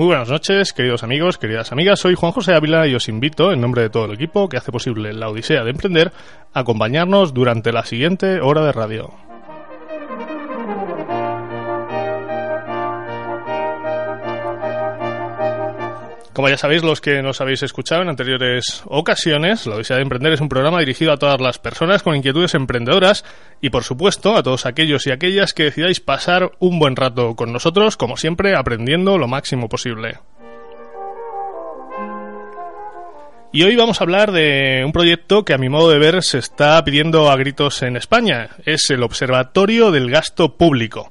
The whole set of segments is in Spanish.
Muy buenas noches, queridos amigos, queridas amigas. Soy Juan José Ávila y os invito, en nombre de todo el equipo que hace posible la Odisea de Emprender, a acompañarnos durante la siguiente hora de radio. Como ya sabéis, los que nos habéis escuchado en anteriores ocasiones, La Odisea de Emprender es un programa dirigido a todas las personas con inquietudes emprendedoras y, por supuesto, a todos aquellos y aquellas que decidáis pasar un buen rato con nosotros, como siempre, aprendiendo lo máximo posible. Y hoy vamos a hablar de un proyecto que a mi modo de ver se está pidiendo a gritos en España. Es el Observatorio del Gasto Público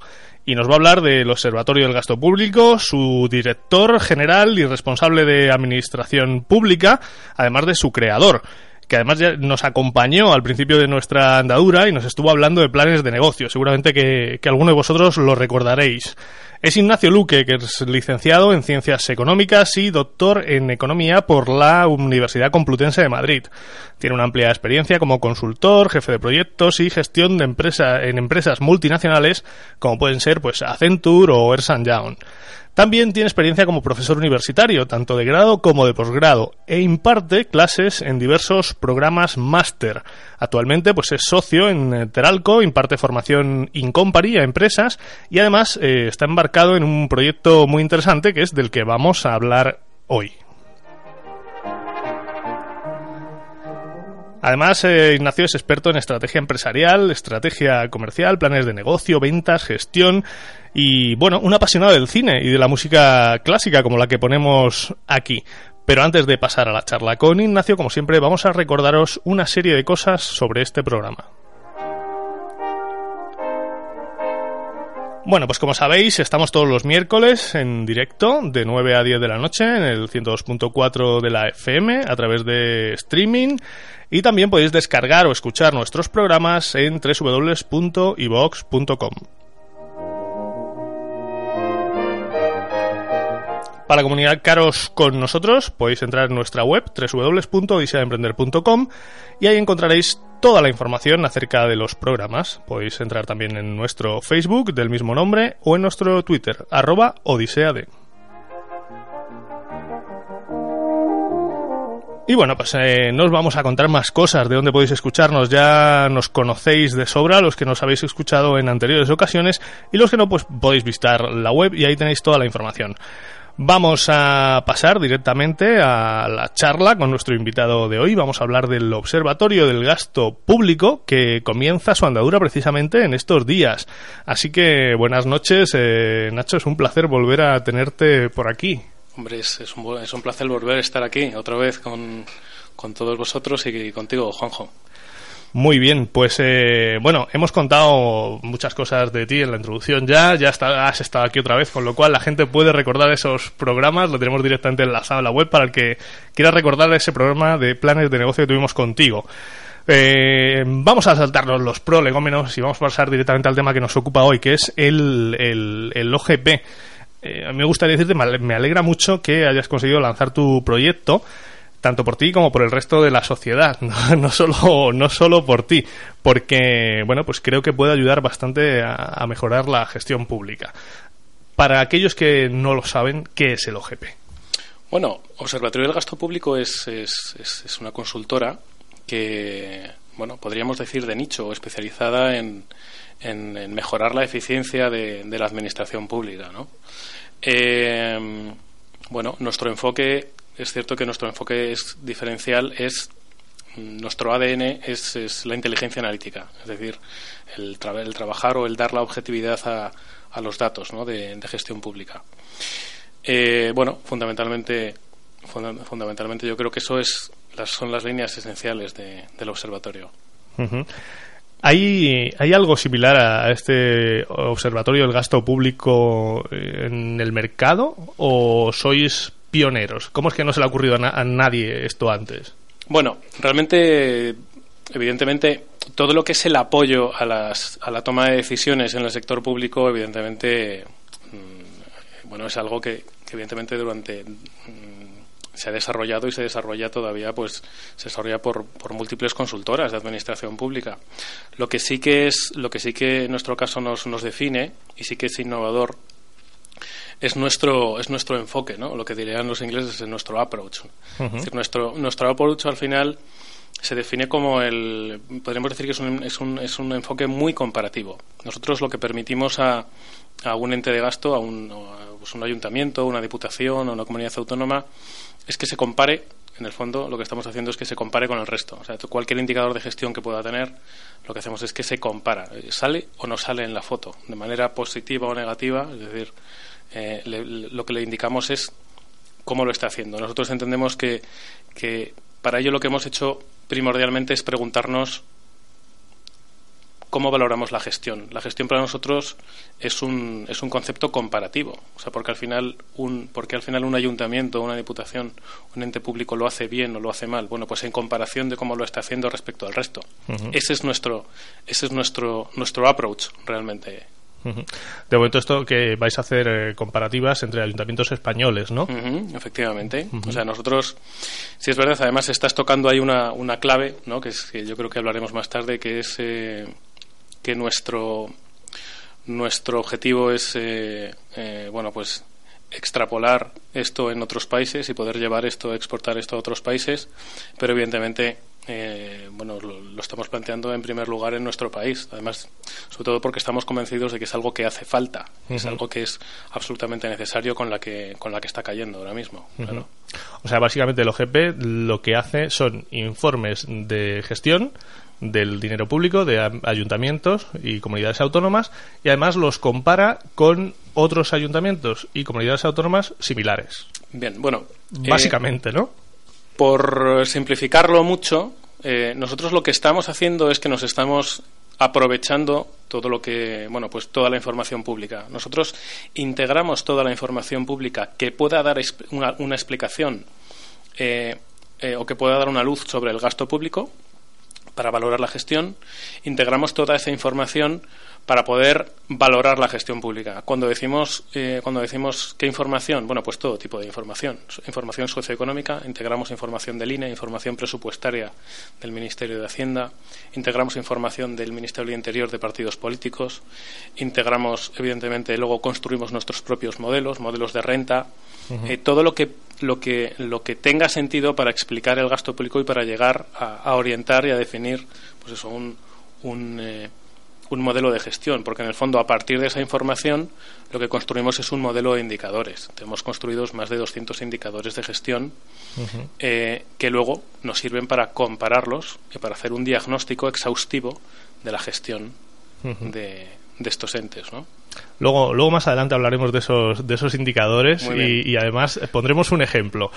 y nos va a hablar del Observatorio del Gasto Público, su director general y responsable de Administración Pública, además de su creador que además ya nos acompañó al principio de nuestra andadura y nos estuvo hablando de planes de negocio. Seguramente que, que alguno de vosotros lo recordaréis. Es Ignacio Luque, que es licenciado en Ciencias Económicas y doctor en Economía por la Universidad Complutense de Madrid. Tiene una amplia experiencia como consultor, jefe de proyectos y gestión de empresa en empresas multinacionales como pueden ser pues Accenture o Ernst Young. También tiene experiencia como profesor universitario, tanto de grado como de posgrado, e imparte clases en diversos programas máster. Actualmente pues es socio en eh, Teralco, imparte formación Incompari a empresas y además eh, está embarcado en un proyecto muy interesante que es del que vamos a hablar hoy. Además, eh, Ignacio es experto en estrategia empresarial, estrategia comercial, planes de negocio, ventas, gestión y, bueno, un apasionado del cine y de la música clásica como la que ponemos aquí. Pero antes de pasar a la charla con Ignacio, como siempre, vamos a recordaros una serie de cosas sobre este programa. Bueno, pues como sabéis, estamos todos los miércoles en directo de 9 a 10 de la noche en el 102.4 de la FM a través de streaming y también podéis descargar o escuchar nuestros programas en www.ivox.com. Para comunicaros con nosotros podéis entrar en nuestra web www.odiseaemprender.com y ahí encontraréis toda la información acerca de los programas. Podéis entrar también en nuestro Facebook del mismo nombre o en nuestro Twitter, arroba odisead. Y bueno, pues eh, no os vamos a contar más cosas de dónde podéis escucharnos. Ya nos conocéis de sobra, los que nos habéis escuchado en anteriores ocasiones, y los que no, pues podéis visitar la web y ahí tenéis toda la información. Vamos a pasar directamente a la charla con nuestro invitado de hoy. Vamos a hablar del Observatorio del Gasto Público que comienza su andadura precisamente en estos días. Así que buenas noches, eh, Nacho. Es un placer volver a tenerte por aquí. Hombre, es, es, un, es un placer volver a estar aquí otra vez con, con todos vosotros y contigo, Juanjo. Muy bien, pues eh, bueno, hemos contado muchas cosas de ti en la introducción ya, ya está, has estado aquí otra vez, con lo cual la gente puede recordar esos programas, lo tenemos directamente enlazado en la web para el que quiera recordar ese programa de planes de negocio que tuvimos contigo. Eh, vamos a saltarnos los prolegómenos y vamos a pasar directamente al tema que nos ocupa hoy, que es el, el, el OGP. Eh, me gustaría decirte, me alegra mucho que hayas conseguido lanzar tu proyecto tanto por ti como por el resto de la sociedad, no, no, solo, no solo por ti, porque, bueno, pues creo que puede ayudar bastante a, mejorar la gestión pública. Para aquellos que no lo saben, ¿qué es el OGP? Bueno, Observatorio del Gasto Público es, es, es, es una consultora que, bueno, podríamos decir de nicho, especializada en, en, en mejorar la eficiencia de, de la administración pública, ¿no? Eh, bueno, nuestro enfoque, es cierto que nuestro enfoque es diferencial, es nuestro ADN es, la inteligencia analítica, es decir, el, trabajar o el dar la objetividad a, los datos de, gestión pública. Eh, bueno, fundamentalmente, fundamentalmente yo creo que eso es son las líneas esenciales del observatorio. ¿Hay, ¿Hay algo similar a este observatorio del gasto público en el mercado o sois pioneros? ¿Cómo es que no se le ha ocurrido a, nadie esto antes? Bueno, realmente, evidentemente, todo lo que es el apoyo a, las, a la toma de decisiones en el sector público, evidentemente, mm, bueno, es algo que, evidentemente durante se ha desarrollado y se desarrolla todavía, pues se desarrolla por, múltiples consultoras de administración pública. Lo que sí que es, lo que sí que en nuestro caso nos define y sí que es innovador es nuestro es nuestro enfoque, ¿no? Lo que dirían los ingleses es nuestro approach. es decir, nuestro nuestro approach al final se define como el podríamos decir que es un, es un, es un enfoque muy comparativo. Nosotros lo que permitimos a, a un ente de gasto, a un, a pues un ayuntamiento, una diputación o una comunidad autónoma es que se compare, en el fondo lo que estamos haciendo es que se compare con el resto. O sea, cualquier indicador de gestión que pueda tener, lo que hacemos es que se compara. Eh, ¿Sale o no sale en la foto? De manera positiva o negativa, es decir, eh, lo que le indicamos es cómo lo está haciendo. Nosotros entendemos que, que para ello lo que hemos hecho primordialmente es preguntarnos cómo valoramos la gestión. La gestión para nosotros es un, es un concepto comparativo, o sea, porque al final un porque al final un ayuntamiento, una diputación, un ente público lo hace bien o lo hace mal. Bueno, pues en comparación de cómo lo está haciendo respecto al resto. Ese es nuestro ese es nuestro nuestro approach realmente. De momento esto que vais a hacer eh, comparativas entre ayuntamientos españoles, ¿no? efectivamente. O sea, nosotros, si es verdad, además estás tocando ahí una, una clave, ¿no? Que, es, que yo creo que hablaremos más tarde, que es eh, que nuestro nuestro objetivo es eh, eh, bueno pues extrapolar esto en otros países y poder llevar esto exportar esto a otros países pero evidentemente eh, bueno lo, estamos planteando en primer lugar en nuestro país además sobre todo porque estamos convencidos de que es algo que hace falta es algo que es absolutamente necesario con la que con la que está cayendo ahora mismo o sea básicamente el OGP lo que hace son informes de gestión del dinero público de ayuntamientos y comunidades autónomas y además los compara con otros ayuntamientos y comunidades autónomas similares. Bien, bueno. Básicamente, ¿no? Por simplificarlo mucho, eh, nosotros lo que estamos haciendo es que nos estamos aprovechando todo lo que, bueno, pues toda la información pública. Nosotros integramos toda la información pública que pueda dar una, explicación eh, eh, o que pueda dar una luz sobre el gasto público para valorar la gestión, integramos toda esa información para poder valorar la gestión pública. Cuando decimos, eh, cuando decimos qué información, bueno, pues todo tipo de información. Información socioeconómica, integramos información del INE, información presupuestaria del Ministerio de Hacienda, integramos información del Ministerio del Interior de partidos políticos, integramos, evidentemente, luego construimos nuestros propios modelos, modelos de renta, eh, todo lo que, lo, que, lo que tenga sentido para explicar el gasto público y para llegar a, orientar y a definir, pues eso, un, un eh, un modelo de gestión, porque en el fondo a partir de esa información lo que construimos es un modelo de indicadores. Tenemos construidos más de 200 indicadores de gestión eh, que luego nos sirven para compararlos y para hacer un diagnóstico exhaustivo de la gestión de, estos entes. ¿no? Luego, luego más adelante hablaremos de esos, de esos indicadores y, además pondremos un ejemplo.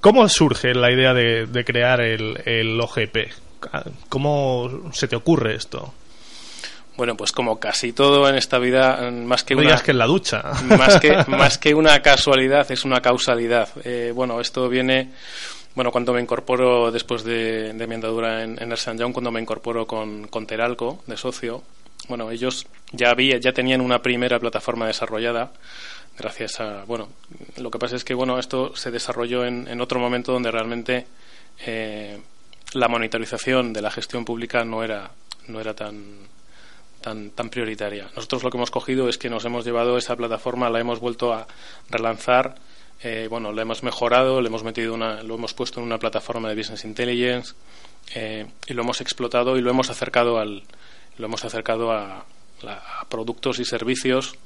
¿Cómo surge la idea de, de crear el, el OGP? ¿Cómo se te ocurre esto? Bueno, pues como casi todo en esta vida, más que una... que en la ducha. Más que, más que una casualidad, es una causalidad. Eh, bueno, esto viene... Bueno, cuando me incorporo después de, mi andadura en, en Ernst Young, cuando me incorporo con, con Teralco, de socio, bueno, ellos ya había, ya tenían una primera plataforma desarrollada gracias a, bueno, lo que pasa es que, bueno, esto se desarrolló en, en otro momento donde realmente eh, la monitorización de la gestión pública no era, no era tan, tan, tan prioritaria. Nosotros lo que hemos cogido es que nos hemos llevado esa plataforma, la hemos vuelto a relanzar, eh, bueno, la hemos mejorado, le hemos metido una, lo hemos puesto en una plataforma de business intelligence eh, y lo hemos explotado y lo hemos acercado al, lo hemos acercado a, productos y servicios,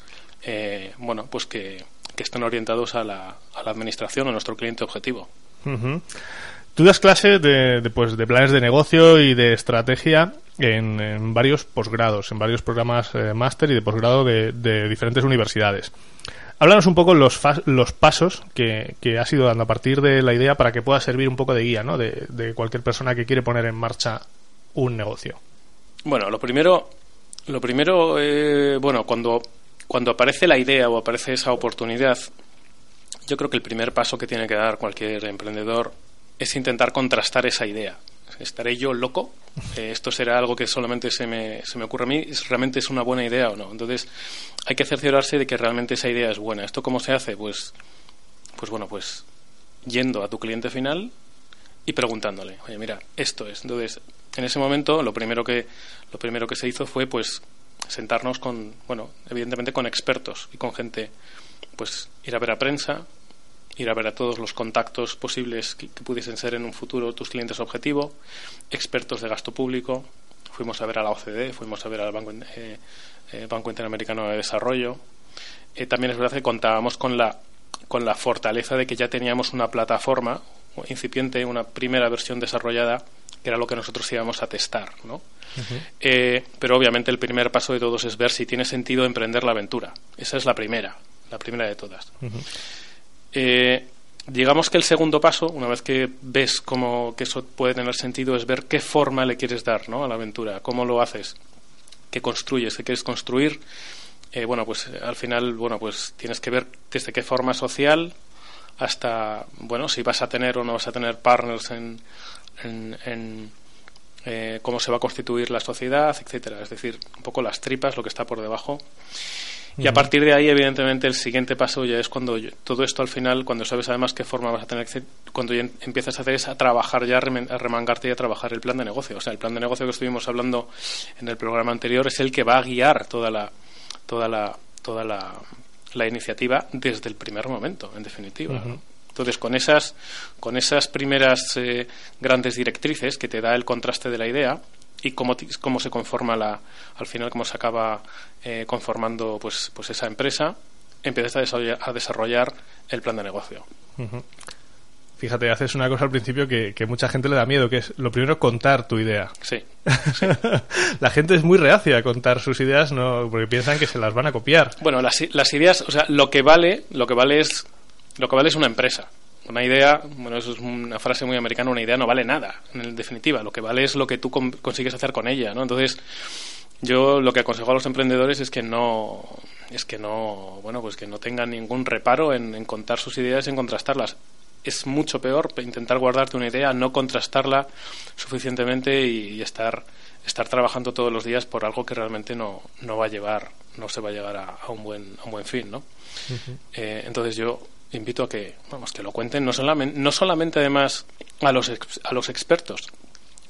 eh, bueno, pues que, que estén orientados a la, a la administración, a nuestro cliente objetivo. Tú das clases de, de, pues, de planes de negocio y de estrategia en, varios posgrados, en varios programas eh, máster y de posgrado de, diferentes universidades. Háblanos un poco los, los pasos que, que has ido dando a partir de la idea para que pueda servir un poco de guía ¿no? de, de cualquier persona que quiere poner en marcha un negocio. Bueno, lo primero, lo primero, eh, bueno, cuando, cuando aparece la idea o aparece esa oportunidad, yo creo que el primer paso que tiene que dar cualquier emprendedor es intentar contrastar esa idea. ¿Estaré yo loco? Eh, ¿Esto será algo que solamente se me, se me ocurre a mí? ¿Realmente es una buena idea o no? Entonces, hay que cerciorarse de que realmente esa idea es buena. ¿Esto cómo se hace? Pues, pues bueno, pues yendo a tu cliente final y preguntándole, oye, mira, esto es. Entonces, en ese momento, lo primero que, lo primero que se hizo fue, pues, sentarnos con, bueno, evidentemente con expertos y con gente, pues, ir a ver a prensa, ir a ver a todos los contactos posibles que, que, pudiesen ser en un futuro tus clientes objetivo, expertos de gasto público, fuimos a ver a la OCDE, fuimos a ver al Banco, eh, eh, Banco Interamericano de Desarrollo. Eh, también es verdad que contábamos con la, con la fortaleza de que ya teníamos una plataforma incipiente, una primera versión desarrollada, que era lo que nosotros íbamos a testar. ¿no? Uh -huh. eh, pero obviamente el primer paso de todos es ver si tiene sentido emprender la aventura. Esa es la primera, la primera de todas. Uh -huh. Eh, digamos que el segundo paso, una vez que ves cómo que eso puede tener sentido, es ver qué forma le quieres dar ¿no? a la aventura, cómo lo haces, qué construyes, qué quieres construir. Eh, bueno, pues al final, bueno, pues tienes que ver desde qué forma social hasta, bueno, si vas a tener o no vas a tener partners en, en, en eh, cómo se va a constituir la sociedad, etcétera. Es decir, un poco las tripas, lo que está por debajo. Y a partir de ahí, evidentemente, el siguiente paso ya es cuando yo, todo esto al final, cuando sabes además qué forma vas a tener, cuando ya empiezas a hacer es a trabajar ya, a remangarte y a trabajar el plan de negocio. O sea, el plan de negocio que estuvimos hablando en el programa anterior es el que va a guiar toda la, toda la, toda la, la iniciativa desde el primer momento, en definitiva. Uh -huh. ¿no? Entonces, con esas, con esas primeras eh, grandes directrices que te da el contraste de la idea, y cómo, cómo se conforma la, al final cómo se acaba eh, conformando pues, pues esa empresa, empiezas a desarrollar, a desarrollar el plan de negocio. Uh -huh. Fíjate, haces una cosa al principio que, que, mucha gente le da miedo, que es lo primero contar tu idea. Sí. sí. la gente es muy reacia a contar sus ideas, no, porque piensan que se las van a copiar. Bueno, las, las ideas, o sea, lo que vale, lo que vale es, lo que vale es una empresa. Una idea, bueno, eso es una frase muy americana, una idea no vale nada, en definitiva. Lo que vale es lo que tú consigues hacer con ella, ¿no? Entonces, yo lo que aconsejo a los emprendedores es que no es que no bueno pues que no tengan ningún reparo en, en contar sus ideas y en contrastarlas es mucho peor intentar guardarte una idea no contrastarla suficientemente y, y, estar estar trabajando todos los días por algo que realmente no, no va a llevar no se va a llegar a, a un buen a un buen fin no uh -huh. eh, entonces yo invito a que vamos que lo cuenten no solamente no solamente además a los ex, a los expertos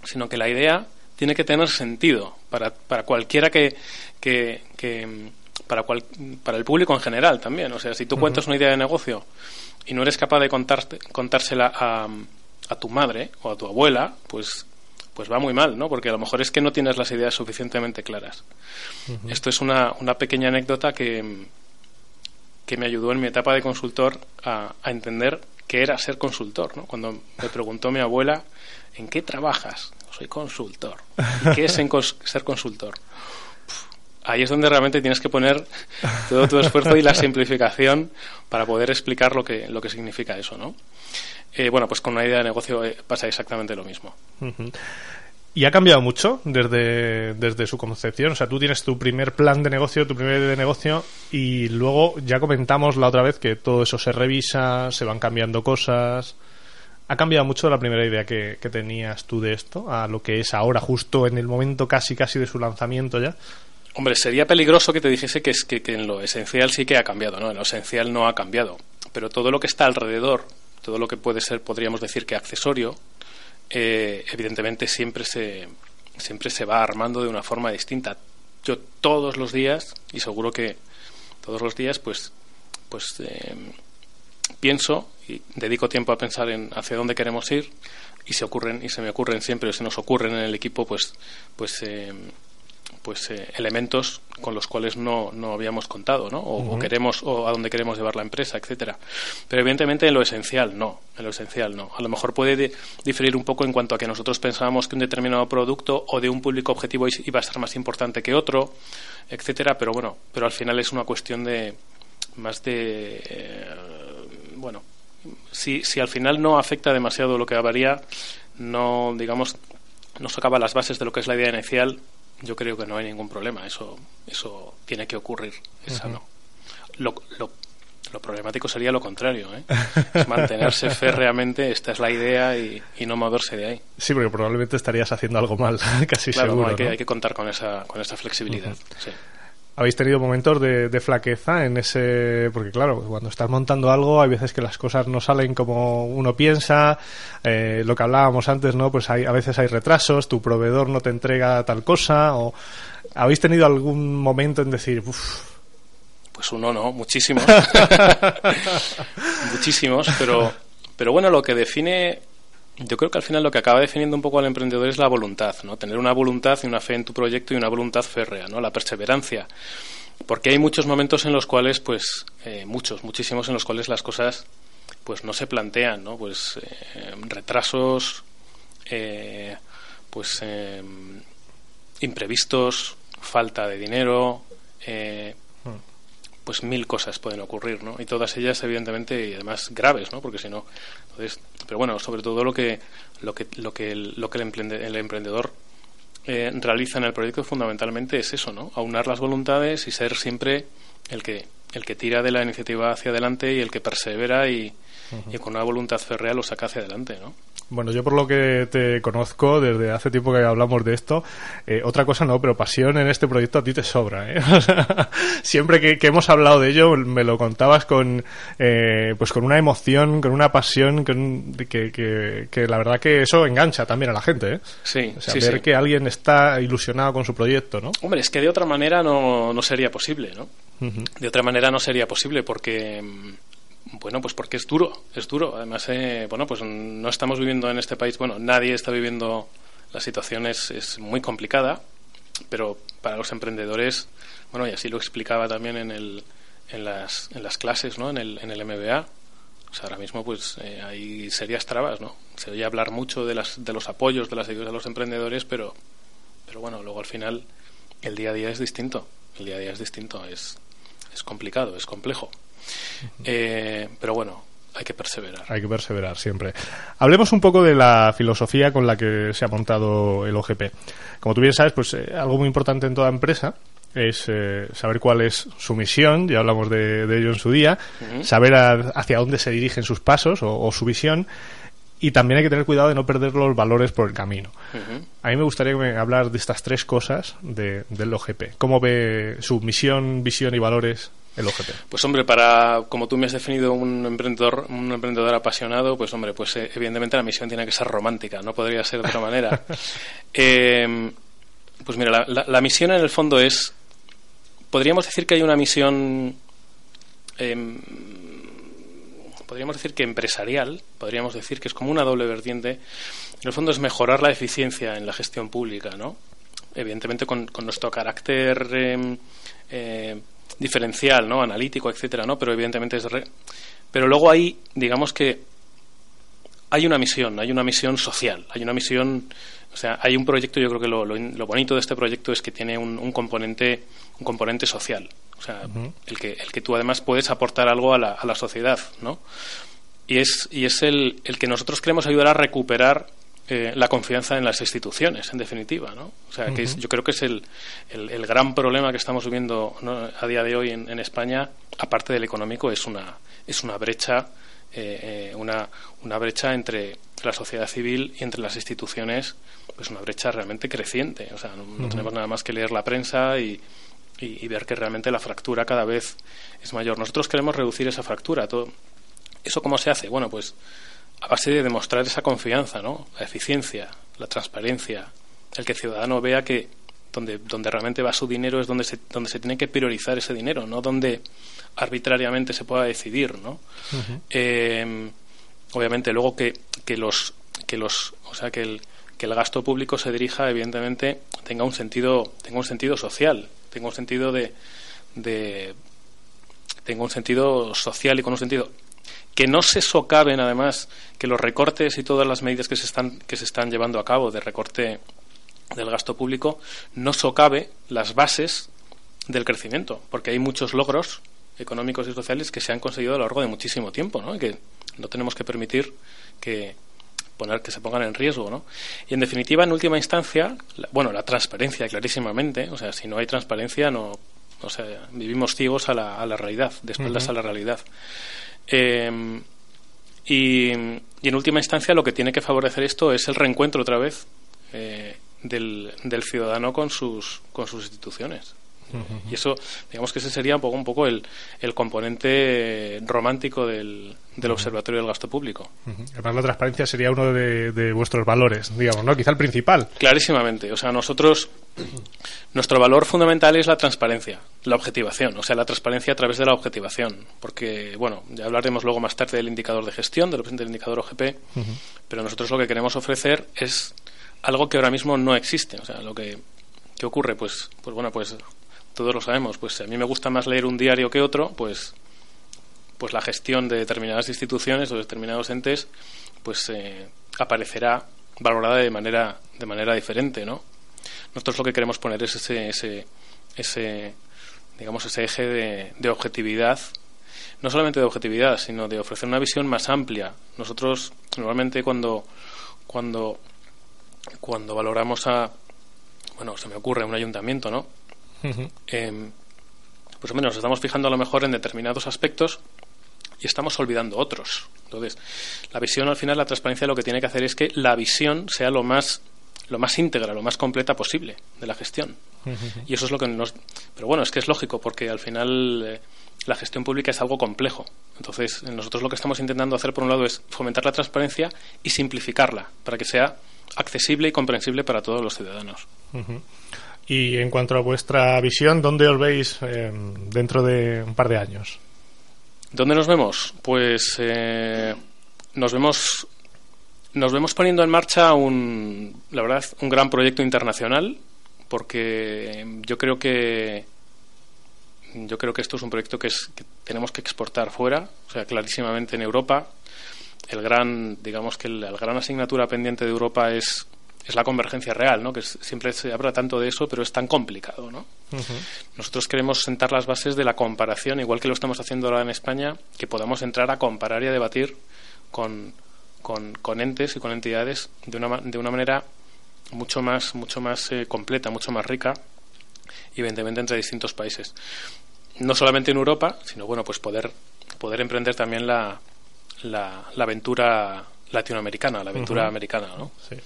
sino que la idea tiene que tener sentido para, para cualquiera que, que, que para, cual, para el público en general también. O sea, si tú uh -huh. cuentas una idea de negocio y no eres capaz de contarte, contársela a, a tu madre o a tu abuela, pues pues va muy mal, ¿no? Porque a lo mejor es que no tienes las ideas suficientemente claras. Uh -huh. Esto es una, una pequeña anécdota que, que me ayudó en mi etapa de consultor a, entender qué era ser consultor, ¿no? Cuando me preguntó mi abuela, ¿en qué trabajas? soy consultor. ¿Y qué es ser consultor? Ahí es donde realmente tienes que poner todo tu esfuerzo y la simplificación para poder explicar lo que, lo que significa eso, ¿no? Eh, bueno, pues con una idea de negocio eh, pasa exactamente lo mismo. ¿Y ha cambiado mucho desde, desde su concepción? O sea, tú tienes tu primer plan de negocio, tu primer idea de negocio, y luego ya comentamos la otra vez que todo eso se revisa, se van cambiando cosas. ¿Ha cambiado mucho la primera idea que, que, tenías tú de esto a lo que es ahora, justo en el momento casi casi de su lanzamiento ya? Hombre, sería peligroso que te dijese que, es, que, que en lo esencial sí que ha cambiado, ¿no? En lo esencial no ha cambiado. Pero todo lo que está alrededor, todo lo que puede ser, podríamos decir que accesorio, eh, evidentemente siempre se, siempre se va armando de una forma distinta. Yo todos los días, y seguro que todos los días, pues, pues eh, pienso y dedico tiempo a pensar en hacia dónde queremos ir y se ocurren y se me ocurren siempre o se nos ocurren en el equipo pues pues eh, pues eh, elementos con los cuales no, no habíamos contado, ¿no? O, queremos, o a dónde queremos llevar la empresa, etcétera. Pero evidentemente en lo esencial, no. En lo esencial, no. A lo mejor puede diferir un poco en cuanto a que nosotros pensábamos que un determinado producto o de un público objetivo iba a ser más importante que otro, etcétera. Pero bueno, pero al final es una cuestión de más de eh, bueno, si, si al final no afecta demasiado lo que varía, no digamos no socava las bases de lo que es la idea inicial, yo creo que no hay ningún problema. Eso, eso tiene que ocurrir. Esa no. Lo, lo, lo, problemático sería lo contrario, ¿eh? es mantenerse férreamente, esta es la idea y, y, no moverse de ahí. Sí, porque probablemente estarías haciendo algo mal, casi seguro. hay, que, hay que contar con esa, con esa flexibilidad. sí habéis tenido momentos de, flaqueza en ese porque claro cuando estás montando algo hay veces que las cosas no salen como uno piensa eh, lo que hablábamos antes no pues hay a veces hay retrasos tu proveedor no te entrega tal cosa o habéis tenido algún momento en decir Uf. pues uno no muchísimos. Muchísimos pero pero bueno lo que define yo creo que al final lo que acaba definiendo un poco al emprendedor es la voluntad, ¿no? Tener una voluntad y una fe en tu proyecto y una voluntad férrea, ¿no? La perseverancia. Porque hay muchos momentos en los cuales, pues, eh, muchos, muchísimos en los cuales las cosas, pues, no se plantean, ¿no? Pues, eh, retrasos, eh, pues, imprevistos, falta de dinero, pues mil cosas pueden ocurrir, ¿no? Y todas ellas, evidentemente, y además graves, ¿no? Porque si no, pero bueno, sobre todo lo que lo que lo que el, lo que el, emprendedor eh, realiza en el proyecto fundamentalmente es eso, ¿no? Aunar las voluntades y ser siempre el que el que tira de la iniciativa hacia adelante y el que persevera y, y con una voluntad férrea lo saca hacia adelante, ¿no? Bueno, yo por lo que te conozco, desde hace tiempo que hablamos de esto, eh, otra cosa no, pero pasión en este proyecto a ti te sobra. ¿eh? siempre que, hemos hablado de ello, me lo contabas con, eh, pues con una emoción, con una pasión, que, que, la verdad que eso engancha también a la gente. ¿eh? Sí, o sea, ver que alguien está ilusionado con su proyecto, ¿no? Hombre, es que de otra manera no, no sería posible, ¿no? De otra manera no sería posible porque mm, bueno, pues porque es duro, es duro. Además, eh, bueno, pues no estamos viviendo en este país, bueno, nadie está viviendo, la situación es, es muy complicada, pero para los emprendedores, bueno, y así lo explicaba también en, el, en, las, en las clases, ¿no? En el, en el MBA, o sea, ahora mismo pues eh, hay serias trabas, ¿no? Se oye hablar mucho de, las, de los apoyos, de las ayudas a los emprendedores, pero, pero bueno, luego al final el día a día es distinto. El día a día es distinto, es, es complicado, es complejo. Eh, pero bueno, hay que perseverar. Hay que perseverar siempre. Hablemos un poco de la filosofía con la que se ha montado el OGP. Como tú bien sabes, pues eh, algo muy importante en toda empresa es eh, saber cuál es su misión, ya hablamos de, ello en su día, saber hacia dónde se dirigen sus pasos o, su visión, y también hay que tener cuidado de no perder los valores por el camino. A mí me gustaría hablar de estas tres cosas del OGP. ¿Cómo ve su misión, visión y valores el Pues hombre, para como tú me has definido un emprendedor, un emprendedor apasionado, pues hombre, pues eh, evidentemente la misión tiene que ser romántica, no podría ser de otra manera. Eh, pues mira, la, misión en el fondo es, podríamos decir que hay una misión, em, podríamos decir que empresarial, podríamos decir que es como una doble vertiente. En el fondo es mejorar la eficiencia en la gestión pública, ¿no? Evidentemente con, nuestro carácter em, eh, diferencial, ¿no? Analítico, etcétera, ¿no? Pero evidentemente es... Re... Pero luego hay, digamos que hay una misión, hay una misión social, hay una misión, o sea, hay un proyecto, yo creo que lo, lo, bonito de este proyecto es que tiene un, componente un componente social, o sea, el, que, el que tú además puedes aportar algo a la, a la sociedad, ¿no? Y es, y es el, el que nosotros queremos ayudar a recuperar eh, la confianza en las instituciones, en definitiva. ¿no? O sea, que yo creo que es el, el, gran problema que estamos viviendo a día de hoy en, España, aparte del económico, es una, es una brecha. Eh, eh, una, una brecha entre la sociedad civil y entre las instituciones, pues una brecha realmente creciente. O sea, no, tenemos nada más que leer la prensa y, y, ver que realmente la fractura cada vez es mayor. Nosotros queremos reducir esa fractura. Todo, ¿Eso cómo se hace? Bueno, pues a base de demostrar esa confianza, ¿no? La eficiencia, la transparencia, el que el ciudadano vea que donde, donde realmente va su dinero es donde se, donde se tiene que priorizar ese dinero, no donde arbitrariamente se pueda decidir, ¿no? Eh, obviamente luego que, que los que los o sea que el que el gasto público se dirija, evidentemente, tenga un sentido, tenga un sentido social, tenga un sentido de, de tenga un sentido social y con un sentido que no se socaven además que los recortes y todas las medidas que se están que se están llevando a cabo de recorte del gasto público no socave las bases del crecimiento, porque hay muchos logros económicos y sociales que se han conseguido a lo largo de muchísimo tiempo, ¿no? Y que no tenemos que permitir que poner que se pongan en riesgo, ¿no? Y en definitiva, en última instancia, bueno, la transparencia, clarísimamente, o sea, si no hay transparencia, no, o sea, vivimos ciegos a la, a la realidad, de espaldas a la realidad. Eh, y, en última instancia, lo que tiene que favorecer esto es el reencuentro otra vez eh, del, ciudadano con sus instituciones. Y eso, digamos que ese sería un poco, un poco el, el componente romántico del, del Observatorio del Gasto Público. Además, la transparencia sería uno de, de, vuestros valores, digamos, ¿no? Quizá el principal. Clarísimamente. O sea, nosotros, nuestro valor fundamental es la transparencia, la objetivación, o sea, la transparencia a través de la objetivación. Porque, bueno, ya hablaremos luego más tarde del indicador de gestión, del, del indicador OGP, pero nosotros lo que queremos ofrecer es algo que ahora mismo no existe. O sea, lo que, ¿qué ocurre? Pues, pues bueno, pues todos lo sabemos, pues si a mí me gusta más leer un diario que otro, pues, pues la gestión de determinadas instituciones o determinados entes, pues eh, aparecerá valorada de manera, de manera diferente, ¿no? Nosotros lo que queremos poner es ese, ese, ese digamos, ese eje de, de objetividad no solamente de objetividad, sino de ofrecer una visión más amplia. Nosotros normalmente cuando cuando cuando valoramos a bueno, se me ocurre un ayuntamiento, ¿no? Eh, pues menos nos estamos fijando a lo mejor en determinados aspectos y estamos olvidando otros. Entonces, la visión al final, la transparencia lo que tiene que hacer es que la visión sea lo más lo más íntegra, lo más completa posible de la gestión. Y eso es lo que nos... Pero bueno, es que es lógico, porque al final eh, la gestión pública es algo complejo. Entonces, nosotros lo que estamos intentando hacer, por un lado, es fomentar la transparencia y simplificarla, para que sea accesible y comprensible para todos los ciudadanos. Y en cuanto a vuestra visión, ¿dónde os veis eh, dentro de un par de años? ¿Dónde nos vemos? Pues eh, nos vemos nos vemos poniendo en marcha un la verdad un gran proyecto internacional porque yo creo que yo creo que esto es un proyecto que, es, que tenemos que exportar fuera, o sea, clarísimamente en Europa. El gran, digamos que la gran asignatura pendiente de Europa es es la convergencia real, ¿no? que es, siempre se habla tanto de eso, pero es tan complicado. ¿no? Uh -huh. Nosotros queremos sentar las bases de la comparación, igual que lo estamos haciendo ahora en España, que podamos entrar a comparar y a debatir con, con, con entes y con entidades de una, de una manera mucho más, mucho más eh, completa, mucho más rica y evidentemente entre distintos países. No solamente en Europa, sino bueno, pues poder, poder emprender también la, la, la aventura latinoamericana, la aventura uh -huh. americana, ¿no? Sí.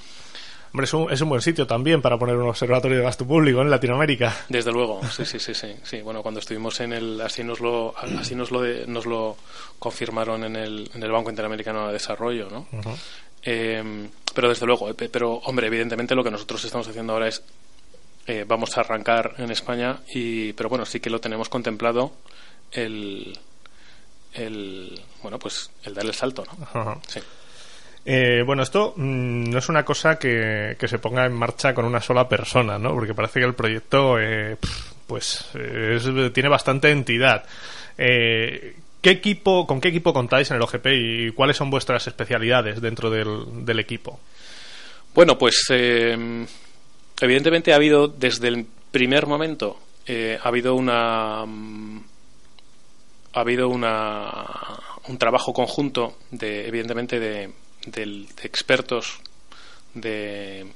Hombre, es un, es un buen sitio también para poner un observatorio de gasto público en Latinoamérica. Desde luego, sí, sí, sí, sí. sí. Bueno, cuando estuvimos en el, así nos lo, así nos lo, de, nos lo confirmaron en el, en el Banco Interamericano de Desarrollo, ¿no? Uh -huh. eh, pero desde luego, pero hombre, evidentemente lo que nosotros estamos haciendo ahora es eh, vamos a arrancar en España y, pero bueno, sí que lo tenemos contemplado el, el bueno, pues el dar el salto, ¿no? Uh -huh. Sí. Eh, bueno, esto mmm, no es una cosa que, se ponga en marcha con una sola persona, ¿no? Porque parece que el proyecto, eh, pues, es, tiene bastante entidad. Eh, ¿qué equipo, ¿Con qué equipo contáis en el OGP y cuáles son vuestras especialidades dentro del, del equipo? Bueno, pues, eh, evidentemente ha habido desde el primer momento eh, ha habido una ha habido una un trabajo conjunto de evidentemente de de, expertos de,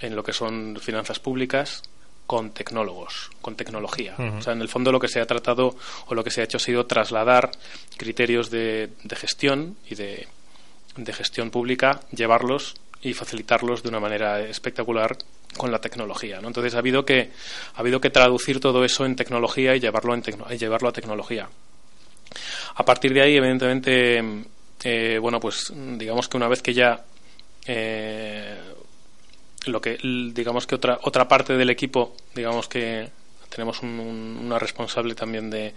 en lo que son finanzas públicas con tecnólogos, con tecnología. Uh -huh. O sea, en el fondo lo que se ha tratado o lo que se ha hecho ha sido trasladar criterios de, de gestión y de, de, gestión pública, llevarlos y facilitarlos de una manera espectacular con la tecnología. ¿no? Entonces ha habido que ha habido que traducir todo eso en tecnología y llevarlo en y llevarlo a tecnología. A partir de ahí, evidentemente, eh, bueno, pues digamos que una vez que ya eh, lo que digamos que otra otra parte del equipo, digamos que tenemos una responsable también de,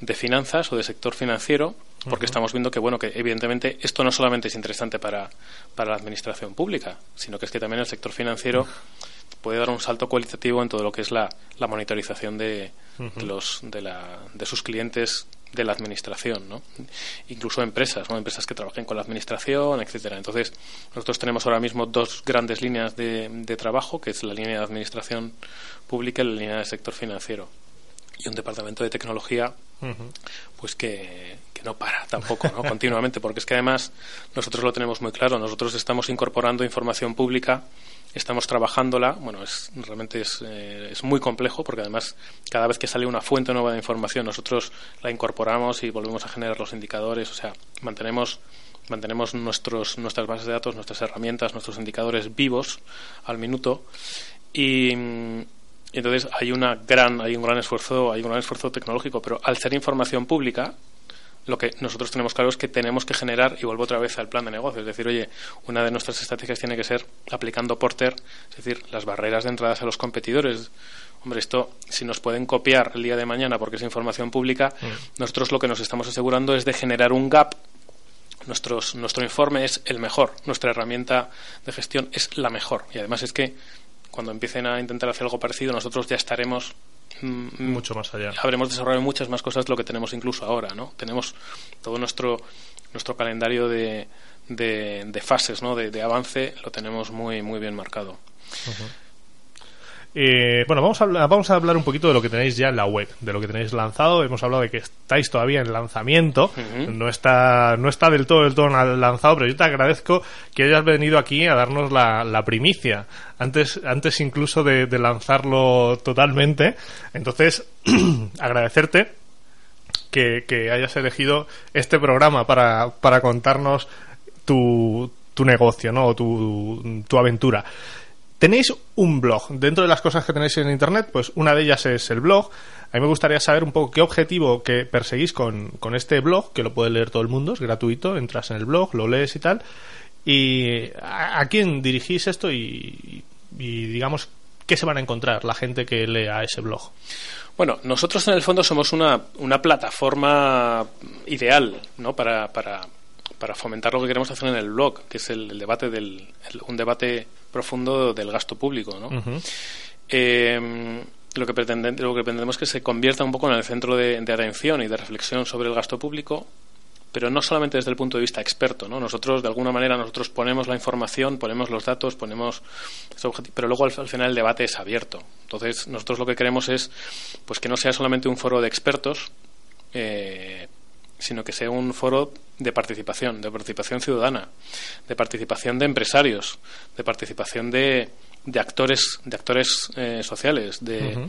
de finanzas o de sector financiero, porque estamos viendo que, bueno, que evidentemente esto no solamente es interesante para, para la administración pública, sino que es que también el sector financiero puede dar un salto cualitativo en todo lo que es la, la monitorización de, los, de, la, de sus clientes de la administración, ¿no? Incluso empresas, ¿no? Empresas que trabajen con la administración, etcétera. Entonces, nosotros tenemos ahora mismo dos grandes líneas de, de trabajo, que es la línea de administración pública y la línea del sector financiero. Y un departamento de tecnología, pues que, que, no para tampoco, ¿no? Continuamente, porque es que además nosotros lo tenemos muy claro. Nosotros estamos incorporando información pública estamos trabajándola. Bueno, es, realmente es, eh, es, muy complejo porque además cada vez que sale una fuente nueva de información nosotros la incorporamos y volvemos a generar los indicadores. O sea, mantenemos mantenemos nuestros, nuestras bases de datos, nuestras herramientas, nuestros indicadores vivos al minuto y, entonces hay una gran hay un gran esfuerzo hay un gran esfuerzo tecnológico pero al ser información pública lo que nosotros tenemos claro es que tenemos que generar, y vuelvo otra vez al plan de negocio, es decir, oye, una de nuestras estrategias tiene que ser aplicando Porter, es decir, las barreras de entradas a los competidores. Hombre, esto, si nos pueden copiar el día de mañana porque es información pública, mm. nosotros lo que nos estamos asegurando es de generar un gap. Nuestros, nuestro informe es el mejor, nuestra herramienta de gestión es la mejor. Y además es que cuando empiecen a intentar hacer algo parecido, nosotros ya estaremos mucho más allá. Habremos desarrollado muchas más cosas de lo que tenemos incluso ahora, ¿no? Tenemos todo nuestro nuestro calendario de, de, fases, ¿no? De, avance lo tenemos muy muy bien marcado. Eh, bueno, vamos a, vamos a hablar un poquito de lo que tenéis ya en la web, de lo que tenéis lanzado. Hemos hablado de que estáis todavía en lanzamiento, no está no está del todo del todo lanzado, pero yo te agradezco que hayas venido aquí a darnos la, primicia antes antes incluso de, lanzarlo totalmente. Entonces, agradecerte que, hayas elegido este programa para, para contarnos tu, tu negocio, ¿no? O tu, tu aventura. Tenéis un blog. Dentro de las cosas que tenéis en Internet, pues una de ellas es el blog. A mí me gustaría saber un poco qué objetivo que perseguís con, este blog, que lo puede leer todo el mundo, es gratuito, entras en el blog, lo lees y tal. ¿Y a, quién dirigís esto y, digamos, qué se van a encontrar la gente que lea ese blog? Bueno, nosotros en el fondo somos una, una plataforma ideal ¿no? para, para, para fomentar lo que queremos hacer en el blog, que es el, debate del un debate profundo del gasto público, ¿no? Eh, lo que, pretende, lo que pretendemos es que se convierta un poco en el centro de, atención y de reflexión sobre el gasto público, pero no solamente desde el punto de vista experto, ¿no? Nosotros, de alguna manera, nosotros ponemos la información, ponemos los datos, ponemos... Pero luego, al, final, el debate es abierto. Entonces, nosotros lo que queremos es pues que no sea solamente un foro de expertos, eh, sino que sea un foro de participación, de participación ciudadana, de participación de empresarios, de participación de, de actores, de actores eh, sociales, de,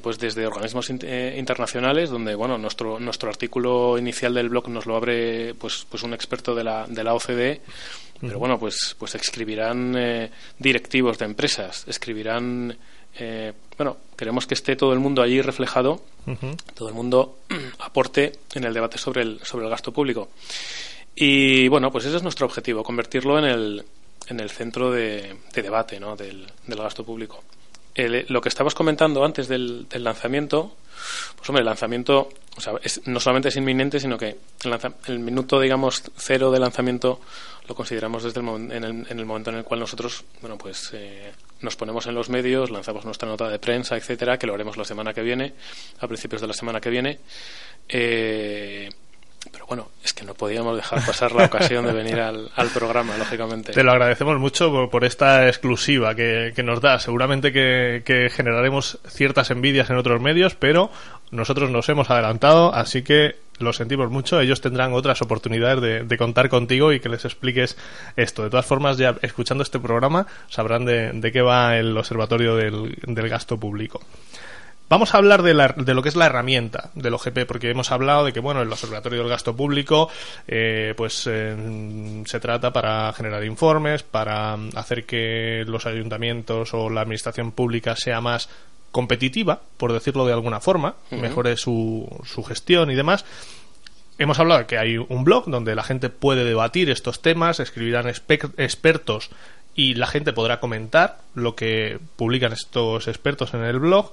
pues desde organismos eh, internacionales, donde bueno nuestro nuestro artículo inicial del blog nos lo abre pues pues un experto de la, de la OCDE, pero bueno pues pues escribirán eh, directivos de empresas, escribirán eh, bueno, queremos que esté todo el mundo allí reflejado, todo el mundo aporte en el debate sobre el, sobre el gasto público. Y bueno, pues ese es nuestro objetivo, convertirlo en el, en el centro de, debate ¿no? del, del gasto público. lo que estabas comentando antes del, del, lanzamiento, pues hombre, el lanzamiento o sea, no solamente es inminente, sino que el, el, minuto, digamos, cero de lanzamiento lo consideramos desde el, en, el, en el momento en el cual nosotros, bueno, pues eh, nos ponemos en los medios, lanzamos nuestra nota de prensa, etcétera, que lo haremos la semana que viene, a principios de la semana que viene. Eh, pero bueno, es que no podíamos dejar pasar la ocasión de venir al, programa, lógicamente. Te lo agradecemos mucho por, esta exclusiva que, nos da. Seguramente que, generaremos ciertas envidias en otros medios, pero nosotros nos hemos adelantado, así que lo sentimos mucho. Ellos tendrán otras oportunidades de, contar contigo y que les expliques esto. De todas formas, ya escuchando este programa, sabrán de, qué va el Observatorio del Gasto Público. Vamos a hablar de, lo que es la herramienta del OGP, porque hemos hablado de que, bueno, el Observatorio del Gasto Público, eh, pues eh, se trata para generar informes, para hacer que los ayuntamientos o la administración pública sea más competitiva, por decirlo de alguna forma, mejore su, su gestión y demás. Hemos hablado de que hay un blog donde la gente puede debatir estos temas, escribirán expertos y la gente podrá comentar lo que publican estos expertos en el blog.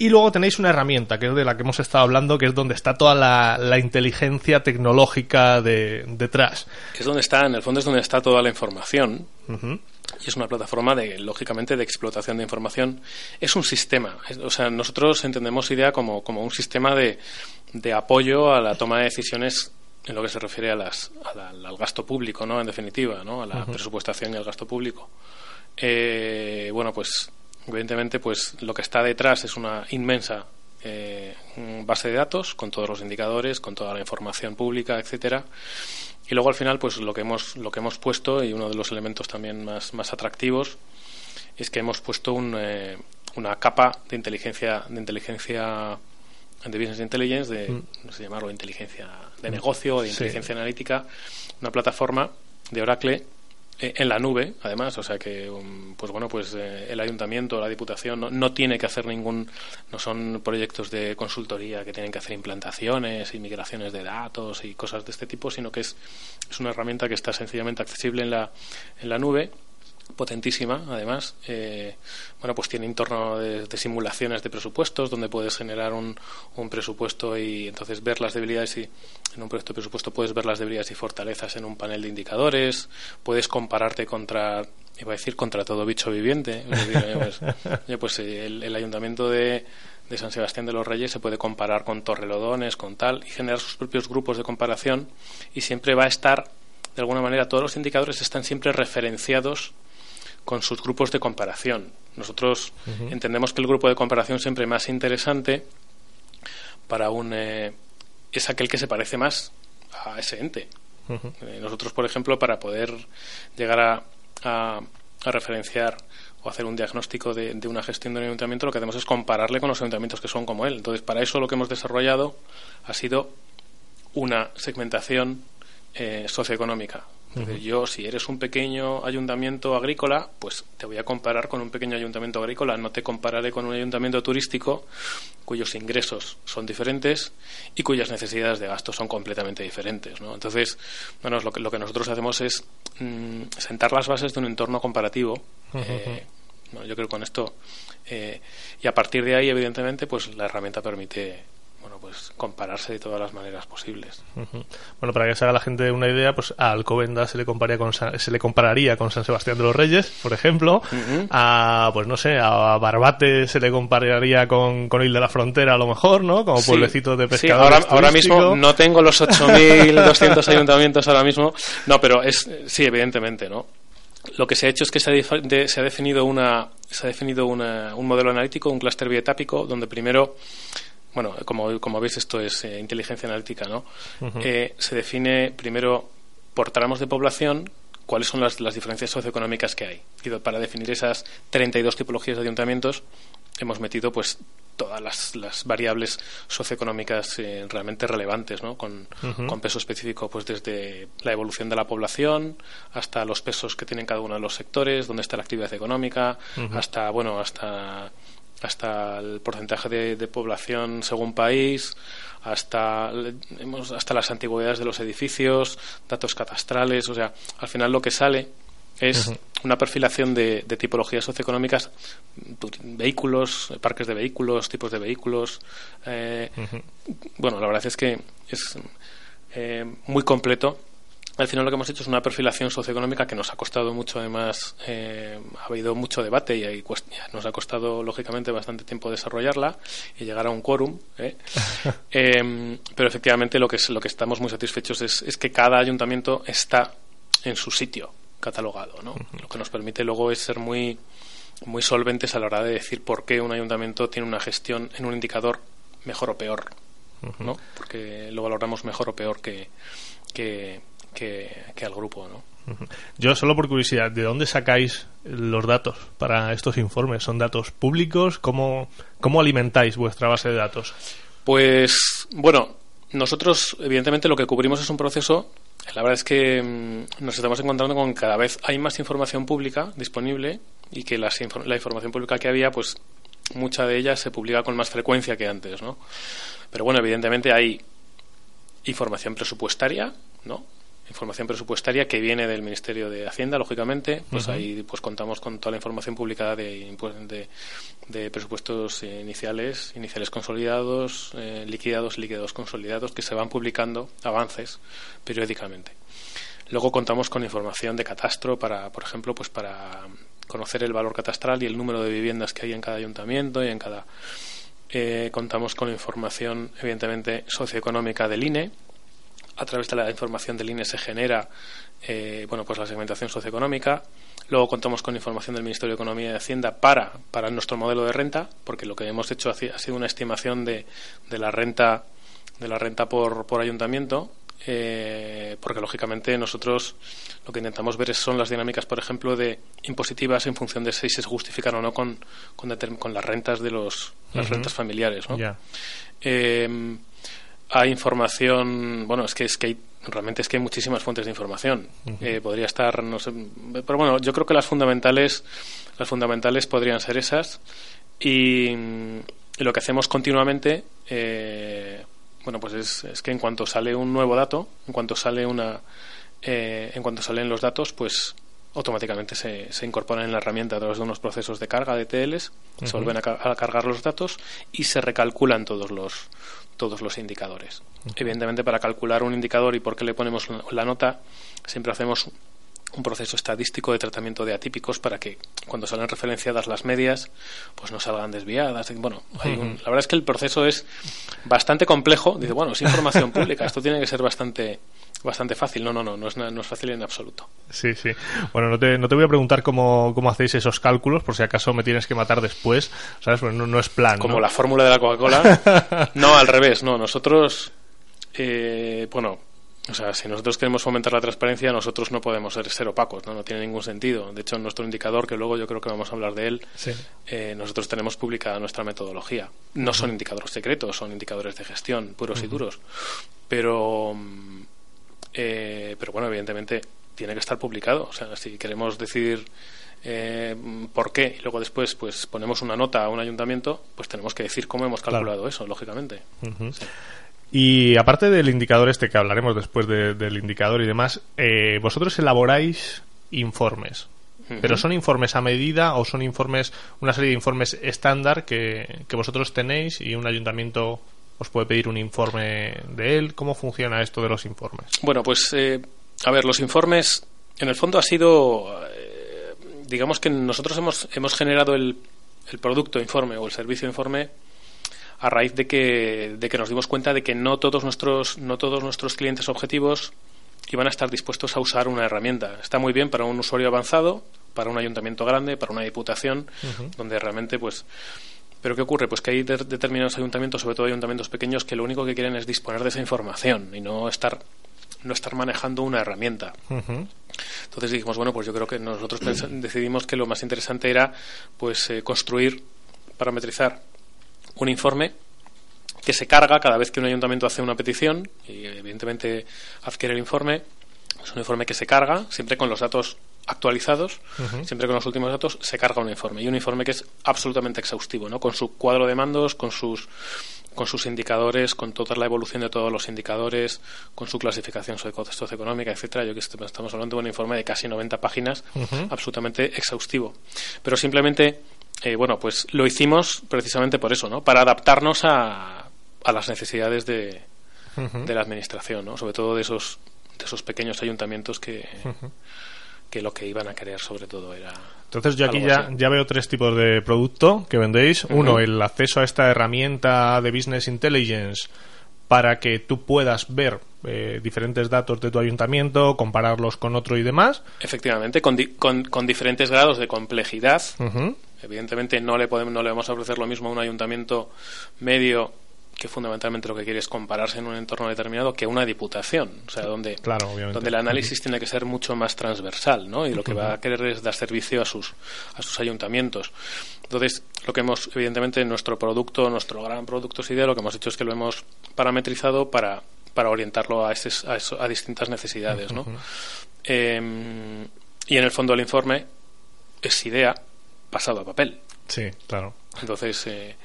Y luego tenéis una herramienta, que es de la que hemos estado hablando, que es donde está toda la, inteligencia tecnológica de, detrás. Que es donde está, en el fondo es donde está toda la información. Y es una plataforma, de, lógicamente, de explotación de información. Es un sistema. o sea, nosotros entendemos idea como, como un sistema de, de apoyo a la toma de decisiones en lo que se refiere a las, al gasto público, ¿no? En definitiva, ¿no? A la presupuestación y al gasto público. Eh, bueno, pues evidentemente, pues lo que está detrás es una inmensa eh, base de datos con todos los indicadores, con toda la información pública, etcétera. Y luego al final, pues lo que hemos lo que hemos puesto y uno de los elementos también más, más atractivos es que hemos puesto un, eh, una capa de inteligencia de inteligencia de business intelligence, de mm. no sé llamarlo inteligencia de mm. negocio o de inteligencia analítica, una plataforma de Oracle en la nube, además, o sea que, um, pues bueno, pues eh, el ayuntamiento, la diputación no, tiene que hacer ningún, no son proyectos de consultoría que tienen que hacer implantaciones y migraciones de datos y cosas de este tipo, sino que es, es una herramienta que está sencillamente accesible en la, en la nube potentísima, además. Eh, bueno, pues tiene entorno de, simulaciones de presupuestos, donde puedes generar un, un, presupuesto y entonces ver las debilidades y en un proyecto de presupuesto puedes ver las debilidades y fortalezas en un panel de indicadores, puedes compararte contra, iba a decir, contra todo bicho viviente. pues, pues el, ayuntamiento de, de San Sebastián de los Reyes se puede comparar con Torrelodones, con tal, y generar sus propios grupos de comparación y siempre va a estar, de alguna manera, todos los indicadores están siempre referenciados con sus grupos de comparación. Nosotros entendemos que el grupo de comparación siempre más interesante para un eh, es aquel que se parece más a ese ente. Eh, nosotros, por ejemplo, para poder llegar a, a, referenciar o hacer un diagnóstico de, de, una gestión de un ayuntamiento, lo que hacemos es compararle con los ayuntamientos que son como él. Entonces, para eso lo que hemos desarrollado ha sido una segmentación eh, socioeconómica. Yo, si eres un pequeño ayuntamiento agrícola, pues te voy a comparar con un pequeño ayuntamiento agrícola, no te compararé con un ayuntamiento turístico cuyos ingresos son diferentes y cuyas necesidades de gasto son completamente diferentes. ¿no? Entonces, bueno, lo que, lo que nosotros hacemos es mm, sentar las bases de un entorno comparativo. Eh, yo creo que con esto, eh, y a partir de ahí, evidentemente, pues la herramienta permite bueno, pues compararse de todas las maneras posibles. Bueno, para que se haga la gente una idea, pues a Alcobenda se le compararía con se le compararía con San Sebastián de los Reyes, por ejemplo, a pues no sé, a Barbate se le compararía con, con Il de la Frontera a lo mejor, ¿no? Como pueblecito de pescadores. Sí, ahora, mismo no tengo los 8200 ayuntamientos ahora mismo. No, pero es sí, evidentemente, ¿no? Lo que se ha hecho es que se ha, se ha definido una se ha definido una, un modelo analítico, un clúster bietápico donde primero bueno, como, como veis esto es eh, inteligencia analítica, ¿no? Eh, se define primero por tramos de población cuáles son las, las diferencias socioeconómicas que hay. Y para definir esas 32 tipologías de ayuntamientos hemos metido pues todas las, las variables socioeconómicas eh, realmente relevantes, ¿no? Con, con, peso específico, pues desde la evolución de la población hasta los pesos que tienen cada uno de los sectores, dónde está la actividad económica, hasta, bueno, hasta hasta el porcentaje de, población según país, hasta, hasta las antigüedades de los edificios, datos catastrales, o sea, al final lo que sale es una perfilación de, tipologías socioeconómicas, vehículos, parques de vehículos, tipos de vehículos. Eh, bueno, la verdad es que es eh, muy completo al final lo que hemos hecho es una perfilación socioeconómica que nos ha costado mucho, además, eh, ha habido mucho debate y nos ha costado, lógicamente, bastante tiempo desarrollarla y llegar a un quórum. ¿eh? Em, pero efectivamente lo que, es, lo que estamos muy satisfechos es, que cada ayuntamiento está en su sitio catalogado. ¿no? Lo que nos permite luego es ser muy, muy solventes a la hora de decir por qué un ayuntamiento tiene una gestión en un indicador mejor o peor. ¿no? Porque lo valoramos mejor o peor que, que, que, al grupo, ¿no? Yo solo por curiosidad, ¿de dónde sacáis los datos para estos informes? ¿Son datos públicos? ¿Cómo, cómo alimentáis vuestra base de datos? Pues bueno, nosotros evidentemente lo que cubrimos es un proceso. La verdad es que mm, nos estamos encontrando con que cada vez hay más información pública disponible y que la, la información pública que había, pues mucha de ella se publica con más frecuencia que antes, ¿no? Pero bueno, evidentemente hay información presupuestaria, ¿no? Información presupuestaria que viene del Ministerio de Hacienda, lógicamente, pues ahí pues contamos con toda la información publicada de, de, presupuestos iniciales, iniciales consolidados, eh, liquidados, liquidados consolidados, que se van publicando avances periódicamente. Luego contamos con información de catastro para, por ejemplo, pues para conocer el valor catastral y el número de viviendas que hay en cada ayuntamiento y en cada eh, contamos con información evidentemente socioeconómica del INE a través de la información del INE se genera eh, bueno pues la segmentación socioeconómica luego contamos con información del Ministerio de Economía y Hacienda para para nuestro modelo de renta porque lo que hemos hecho ha sido una estimación de, de la renta de la renta por, por ayuntamiento eh, porque lógicamente nosotros lo que intentamos ver son las dinámicas, por ejemplo, de impositivas en función de si se justifican o no con, con, las rentas de los las rentas familiares. ¿no? Eh, hay información, bueno, es que es que hay, realmente es que hay muchísimas fuentes de información. Eh, podría estar, no sé, pero bueno, yo creo que las fundamentales, las fundamentales podrían ser esas y, lo que hacemos continuamente. Eh, bueno, pues es, es, que en cuanto sale un nuevo dato, en cuanto sale una, eh, en cuanto salen los datos, pues automáticamente se, se, incorporan en la herramienta a través de unos procesos de carga de TLs, se vuelven a, cargar los datos y se recalculan todos los todos los indicadores. Evidentemente, para calcular un indicador y por qué le ponemos la nota, siempre hacemos un proceso estadístico de tratamiento de atípicos para que cuando salen referenciadas las medias pues no salgan desviadas. Bueno la verdad es que el proceso es bastante complejo. Dice bueno es información pública esto tiene que ser bastante bastante fácil. No no no no es, no es fácil en absoluto. Sí sí. Bueno no te, no te voy a preguntar cómo, cómo hacéis esos cálculos por si acaso me tienes que matar después sabes pues no, no es plan como la fórmula de la Coca-Cola. No al revés no. Nosotros eh, bueno o sea, si nosotros queremos fomentar la transparencia, nosotros no podemos ser, ser opacos, ¿no? no tiene ningún sentido. De hecho, en nuestro indicador, que luego yo creo que vamos a hablar de él, eh, nosotros tenemos publicada nuestra metodología. No son indicadores secretos, son indicadores de gestión, puros y duros. Pero, mm, eh, pero bueno, evidentemente tiene que estar publicado. O sea, si queremos decir eh, por qué y luego después pues ponemos una nota a un ayuntamiento, pues tenemos que decir cómo hemos calculado eso, lógicamente. Y aparte del indicador este que hablaremos después del indicador y demás, eh, vosotros elaboráis informes. Pero son informes a medida o son informes, una serie de informes estándar que, vosotros tenéis y un ayuntamiento os puede pedir un informe de él. ¿Cómo funciona esto de los informes? Bueno, pues eh, a ver, los informes en el fondo ha sido, eh, digamos que nosotros hemos, hemos generado el, el producto informe o el servicio informe a raíz de que, de que nos dimos cuenta de que no todos nuestros, no todos nuestros clientes objetivos iban a estar dispuestos a usar una herramienta. Está muy bien para un usuario avanzado, para un ayuntamiento grande, para una diputación, donde realmente pues pero ¿qué ocurre? Pues que hay determinados ayuntamientos, sobre todo ayuntamientos pequeños, que lo único que quieren es disponer de esa información y no estar no estar manejando una herramienta. Entonces dijimos, bueno, pues yo creo que nosotros decidimos que lo más interesante era pues eh, construir, parametrizar un informe que se carga cada vez que un ayuntamiento hace una petición y evidentemente adquiere el informe. Es un informe que se carga siempre con los datos actualizados, siempre con los últimos datos, se carga un informe. Y un informe que es absolutamente exhaustivo, ¿no? Con su cuadro de mandos, con sus con sus indicadores, con toda la evolución de todos los indicadores, con su clasificación socioeconómica, etcétera. Yo que estamos hablando de un informe de casi 90 páginas, absolutamente exhaustivo. Pero simplemente eh, bueno, pues lo hicimos precisamente por eso, ¿no? Para adaptarnos a, a las necesidades de, de, la administración, ¿no? Sobre todo de esos, de esos pequeños ayuntamientos que, que lo que iban a querer sobre todo era... Entonces yo aquí ya, ya veo tres tipos de producto que vendéis. Uno, el acceso a esta herramienta de Business Intelligence para que tú puedas ver eh, diferentes datos de tu ayuntamiento, compararlos con otro y demás. Efectivamente, con, con, con diferentes grados de complejidad. Evidentemente no le podemos, no le vamos a ofrecer lo mismo a un ayuntamiento medio que fundamentalmente lo que quiere es compararse en un entorno determinado que una diputación, o sea, donde, donde el análisis tiene que ser mucho más transversal, ¿no? Y lo que va a querer es dar servicio a sus, a sus ayuntamientos. Entonces, lo que hemos, evidentemente, nuestro producto, nuestro gran producto idea, lo que hemos hecho es que lo hemos parametrizado para, para orientarlo a, a, distintas necesidades, ¿no? Em, y en el fondo el informe es idea pasado a papel. Sí, claro. Entonces, eh,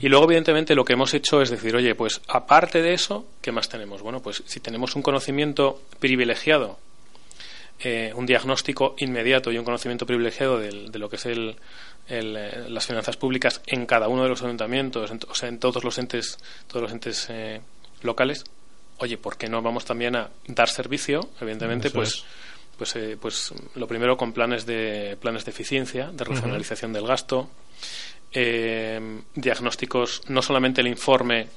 y luego evidentemente lo que hemos hecho es decir, oye, pues aparte de eso, ¿qué más tenemos? Bueno, pues si tenemos un conocimiento privilegiado, eh, un diagnóstico inmediato y un conocimiento privilegiado de, lo que es el, eh, las finanzas públicas en cada uno de los ayuntamientos, o sea, en todos los entes, todos los entes locales, oye, ¿por qué no vamos también a dar servicio? Evidentemente, pues pues, eh, pues lo primero con planes de planes de eficiencia, de racionalización del gasto, eh, diagnósticos, no solamente el informe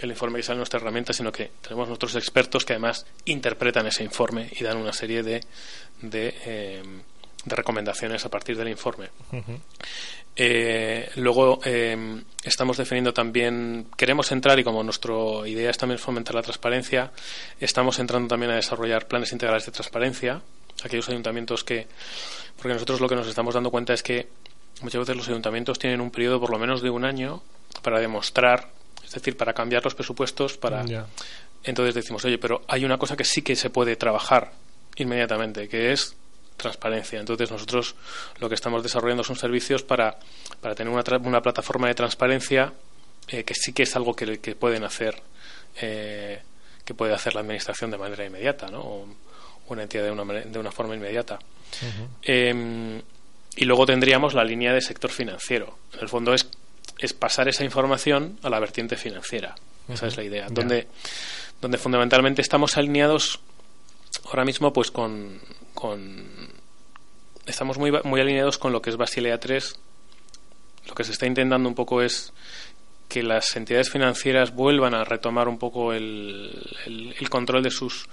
el informe que sale en nuestra herramienta, sino que tenemos nuestros expertos que además interpretan ese informe y dan una serie de, de, eh, recomendaciones a partir del informe. Eh, luego eh, estamos definiendo también, queremos entrar y como nuestra idea es también fomentar la transparencia, estamos entrando también a desarrollar planes integrales de transparencia. Aquellos ayuntamientos que, porque nosotros lo que nos estamos dando cuenta es que muchas veces los ayuntamientos tienen un periodo por lo menos de un año para demostrar, es decir, para cambiar los presupuestos, para. Entonces decimos, oye, pero hay una cosa que sí que se puede trabajar inmediatamente, que es transparencia. Entonces nosotros lo que estamos desarrollando son servicios para, para tener una, una plataforma de transparencia eh, que sí que es algo que, que pueden hacer eh, que puede hacer la administración de manera inmediata, ¿no? O una entidad de una, de una forma inmediata. Em, y luego tendríamos la línea de sector financiero. En el fondo es, es pasar esa información a la vertiente financiera. Esa es la idea. Donde, donde fundamentalmente estamos alineados ahora mismo pues con, con estamos muy, muy alineados con lo que es Basilea 3. Lo que se está intentando un poco es que las entidades financieras vuelvan a retomar un poco el, el, control de sus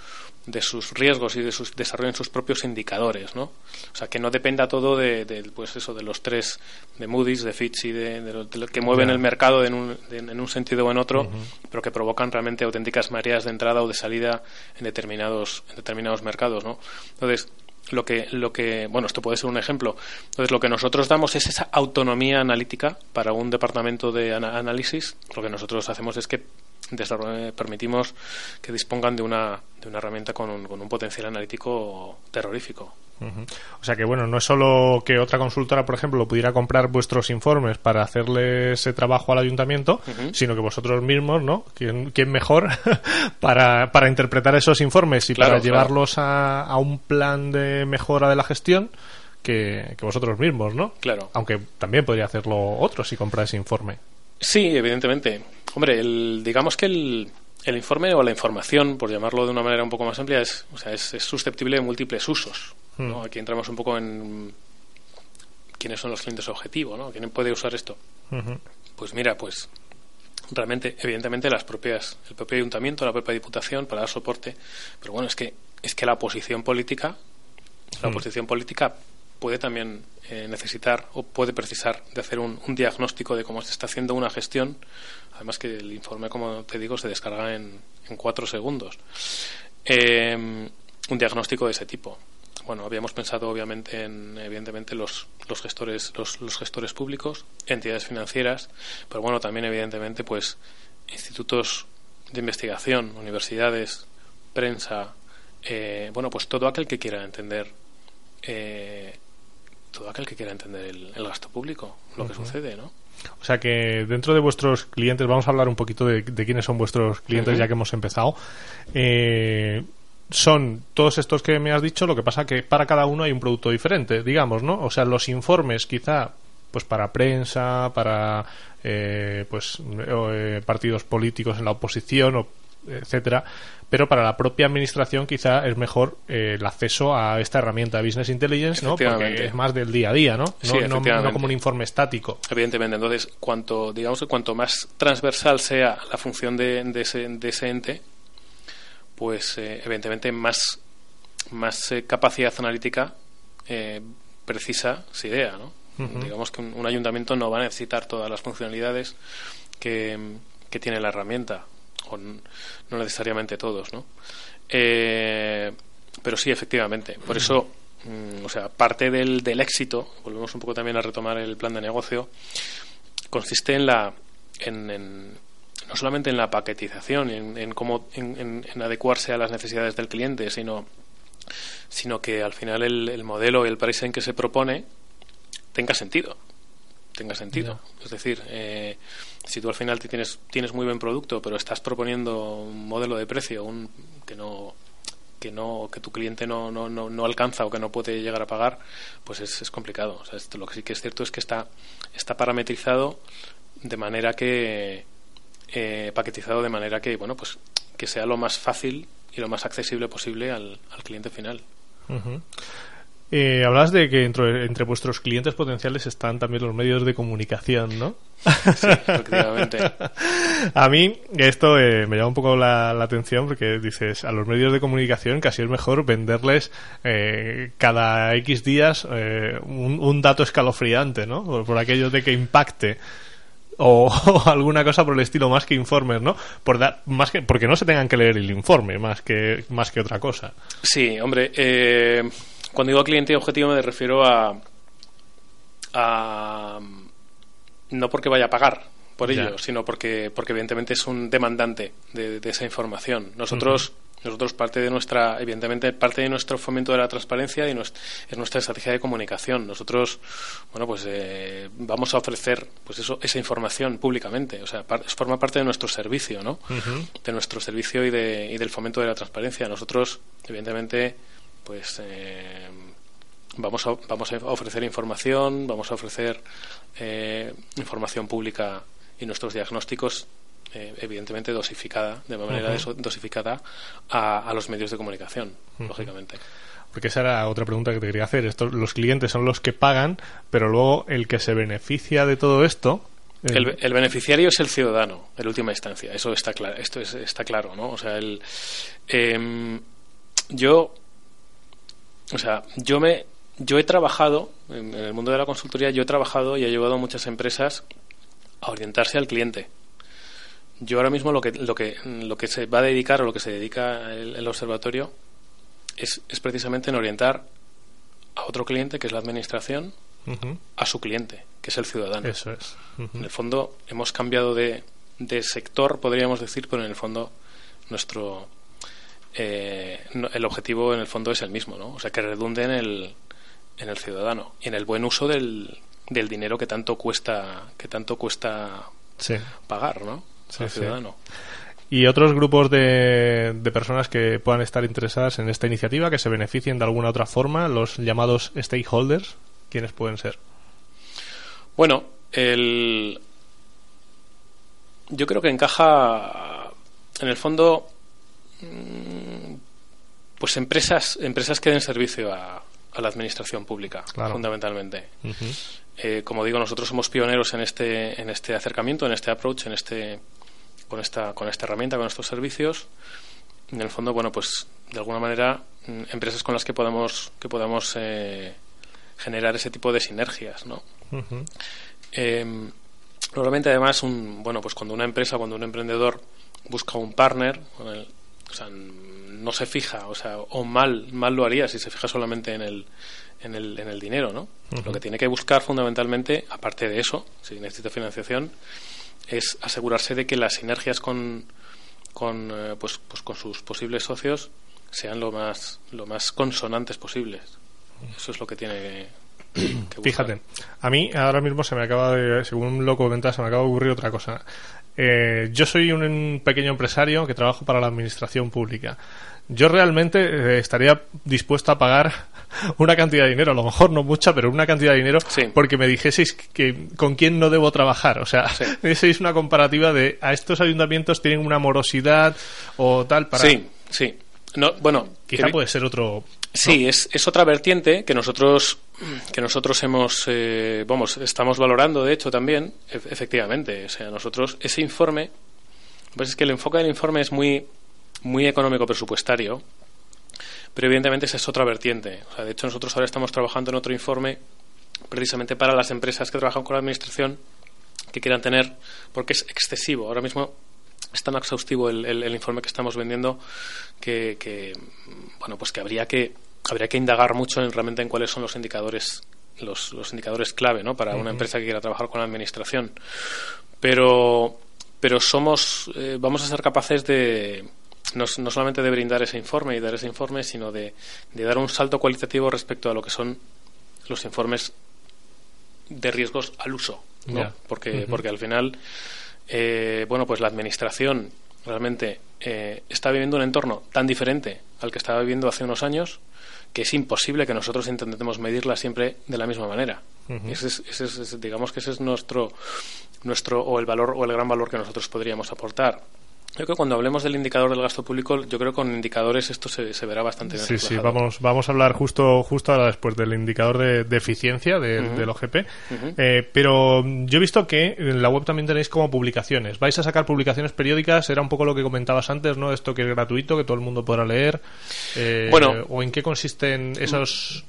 de sus riesgos y de sus desarrollen sus propios indicadores, ¿no? O sea, que no dependa todo de, pues eso de los tres de Moody's, de Fitch y de, lo, que mueven el mercado en un, en un sentido o en otro, pero que provocan realmente auténticas mareas de entrada o de salida en determinados en determinados mercados, ¿no? Entonces, lo que, lo que, bueno, esto puede ser un ejemplo. Entonces, lo que nosotros damos es esa autonomía analítica para un departamento de análisis. Lo que nosotros hacemos es que permitimos que dispongan de una, de una herramienta con un, con un potencial analítico terrorífico. O sea que bueno, no es solo que otra consultora, por ejemplo, pudiera comprar vuestros informes para hacerle ese trabajo al ayuntamiento, sino que vosotros mismos, ¿no? ¿Quién, mejor para, para, interpretar esos informes y para llevarlos a, a, un plan de mejora de la gestión? Que, que, vosotros mismos, ¿no? Claro. Aunque también podría hacerlo otro si compra ese informe. Sí, evidentemente. Hombre, el, digamos que el, el informe o la información, por llamarlo de una manera un poco más amplia, es, o sea, es, susceptible de múltiples usos. ¿no? Hmm. Aquí entramos un poco en quiénes son los clientes objetivo, ¿no? ¿Quién puede usar esto? Pues mira, pues realmente, evidentemente, las propias, el propio ayuntamiento, la propia diputación para dar soporte, pero bueno, es que es que la oposición política, la hmm. oposición política puede también eh, necesitar o puede precisar de hacer un, diagnóstico de cómo se está haciendo una gestión. Además que el informe, como te digo, se descarga en, en cuatro segundos. Eh, un diagnóstico de ese tipo. Bueno, habíamos pensado obviamente en, evidentemente, los, los gestores, los, los gestores públicos, entidades financieras, pero bueno, también evidentemente, pues, institutos de investigación, universidades, prensa, eh, bueno, pues todo aquel que quiera entender eh, todo aquel que quiera entender el, gasto público, lo que sucede, ¿no? O sea que dentro de vuestros clientes, vamos a hablar un poquito de, quiénes son vuestros clientes ya que hemos empezado. Eh, son todos estos que me has dicho, lo que pasa que para cada uno hay un producto diferente, digamos, ¿no? O sea, los informes quizá pues para prensa, para eh, pues eh, partidos políticos en la oposición o etcétera, pero para la propia administración quizá es mejor eh, el acceso a esta herramienta de Business Intelligence, ¿no? Porque es más del día a día, ¿no? No, no, como un informe estático. Evidentemente, entonces, cuanto, digamos cuanto más transversal sea la función de, ese, de ese, ente, pues eh, evidentemente más, más eh, capacidad analítica precisa se idea, ¿no? Digamos que un, ayuntamiento no va a necesitar todas las funcionalidades que, que tiene la herramienta o no necesariamente todos, ¿no? Eh, pero sí, efectivamente. Por eso, mm, o sea, parte del, del éxito, volvemos un poco también a retomar el plan de negocio, consiste en la, en, no solamente en la paquetización, en, en cómo, en, adecuarse a las necesidades del cliente, sino, sino que al final el, el modelo y el pricing que se propone tenga sentido. tenga sentido. Es decir, eh, si tú al final tienes, tienes muy buen producto, pero estás proponiendo un modelo de precio un, que no que no que tu cliente no, no, no, alcanza o que no puede llegar a pagar, pues es, es complicado. O sea, esto, lo que sí que es cierto es que está, está parametrizado de manera que eh, paquetizado de manera que bueno pues que sea lo más fácil y lo más accesible posible al, al cliente final. Eh, hablas de que entre, entre, vuestros clientes potenciales están también los medios de comunicación, ¿no? Sí, efectivamente. a mí esto eh, me llama un poco la, atención porque dices, a los medios de comunicación casi es mejor venderles eh, cada X días eh, un, un, dato escalofriante, ¿no? Por, por, aquello de que impacte. O, o, alguna cosa por el estilo más que informes, ¿no? Por da, más que porque no se tengan que leer el informe más que más que otra cosa. Sí, hombre, eh, cuando digo cliente objetivo me refiero a, a no porque vaya a pagar por ello, sino porque, porque evidentemente es un demandante de, esa información. Nosotros, nosotros parte de nuestra, evidentemente parte de nuestro fomento de la transparencia y es nuestra estrategia de comunicación. Nosotros, bueno, pues eh, vamos a ofrecer, pues eso, esa información públicamente. O sea, forma parte de nuestro servicio, ¿no? De nuestro servicio y, de, y del fomento de la transparencia. Nosotros, evidentemente, pues eh, vamos, a, vamos a ofrecer información, vamos a ofrecer eh, información pública y nuestros diagnósticos eh, evidentemente dosificada, de manera dosificada a, los medios de comunicación, lógicamente. Porque esa era otra pregunta que te quería hacer. Estos, los clientes son los que pagan, pero luego el que se beneficia de todo esto. El, el beneficiario es el ciudadano, en última instancia. Eso está claro. Esto es, está claro, ¿no? O sea, el, em, yo o sea, yo me yo he trabajado en, el mundo de la consultoría, yo he trabajado y he llevado a muchas empresas a orientarse al cliente. Yo ahora mismo lo que lo que lo que se va a dedicar o lo que se dedica el, observatorio es, es, precisamente en orientar a otro cliente que es la administración a su cliente que es el ciudadano. Eso es. En el fondo hemos cambiado de, de sector, podríamos decir, pero en el fondo nuestro eh, el objetivo en el fondo es el mismo, ¿no? O sea, que redunde en el, en el ciudadano y en el buen uso del, del dinero que tanto cuesta que tanto cuesta pagar, ¿no? al ciudadano. ¿Y otros grupos de, de, personas que puedan estar interesadas en esta iniciativa, que se beneficien de alguna otra forma, los llamados stakeholders? ¿Quiénes pueden ser? Bueno, el... yo creo que encaja, en el fondo, pues empresas empresas que den servicio a, la administración pública fundamentalmente. Eh, como digo nosotros somos pioneros en este en este acercamiento en este approach en este con esta con esta herramienta con estos servicios. En el fondo bueno pues de alguna manera mm, empresas con las que podamos que podamos eh, generar ese tipo de sinergias no em, normalmente además un bueno pues cuando una empresa cuando un emprendedor busca un partner con el, o sea, no se fija, o sea, o mal, mal lo haría si se fija solamente en el, en el, en el dinero, ¿no? Lo que tiene que buscar fundamentalmente, aparte de eso, si necesita financiación, es asegurarse de que las sinergias con, con, eh, pues, pues con sus posibles socios sean lo más, lo más consonantes posibles. Eso es lo que tiene que, Fíjate, a mí ahora mismo se me acaba de, según lo comentas, se me acaba de ocurrir otra cosa. Eh, yo soy un pequeño empresario que trabajo para la administración pública. Yo realmente eh, estaría dispuesto a pagar una cantidad de dinero, a lo mejor no mucha, pero una cantidad de dinero, porque me dijeseis que, con quién no debo trabajar. O sea, sí. una comparativa de a estos ayuntamientos tienen una morosidad o tal para. Sí, sí. No, bueno, quizá puede ser otro. Sí, es, es otra vertiente que nosotros que nosotros hemos, eh, vamos, estamos valorando, de hecho, también, efectivamente. O sea, nosotros, ese informe, pues es que el enfoque del informe es muy, muy económico presupuestario, pero evidentemente esa es otra vertiente. O sea, de hecho, nosotros ahora estamos trabajando en otro informe precisamente para las empresas que trabajan con la administración que quieran tener, porque es excesivo. Ahora mismo es tan exhaustivo el, el, informe que estamos vendiendo que, que, bueno, pues que habría que habría que indagar mucho en realmente en cuáles son los indicadores los, los indicadores clave ¿no? para una empresa que quiera trabajar con la administración pero pero somos eh, vamos a ser capaces de no, no, solamente de brindar ese informe y dar ese informe sino de, de dar un salto cualitativo respecto a lo que son los informes de riesgos al uso, ¿no? Porque, porque al final, eh, bueno, pues la administración realmente eh, está viviendo un entorno tan diferente al que estaba viviendo hace unos años que es imposible que nosotros intentemos medirla siempre de la misma manera. ese es, digamos que ese es nuestro, nuestro o el valor o el gran valor que nosotros podríamos aportar. Yo creo que cuando hablemos del indicador del gasto público, yo creo que con indicadores esto se, se verá bastante bien. Sí, sí, vamos, vamos a hablar justo, justo ahora después del indicador de, eficiencia del OGP. Eh, pero yo he visto que en la web también tenéis como publicaciones. ¿Vais a sacar publicaciones periódicas? Era un poco lo que comentabas antes, ¿no? Esto que es gratuito, que todo el mundo podrá leer. Eh, bueno. ¿O en qué consisten esos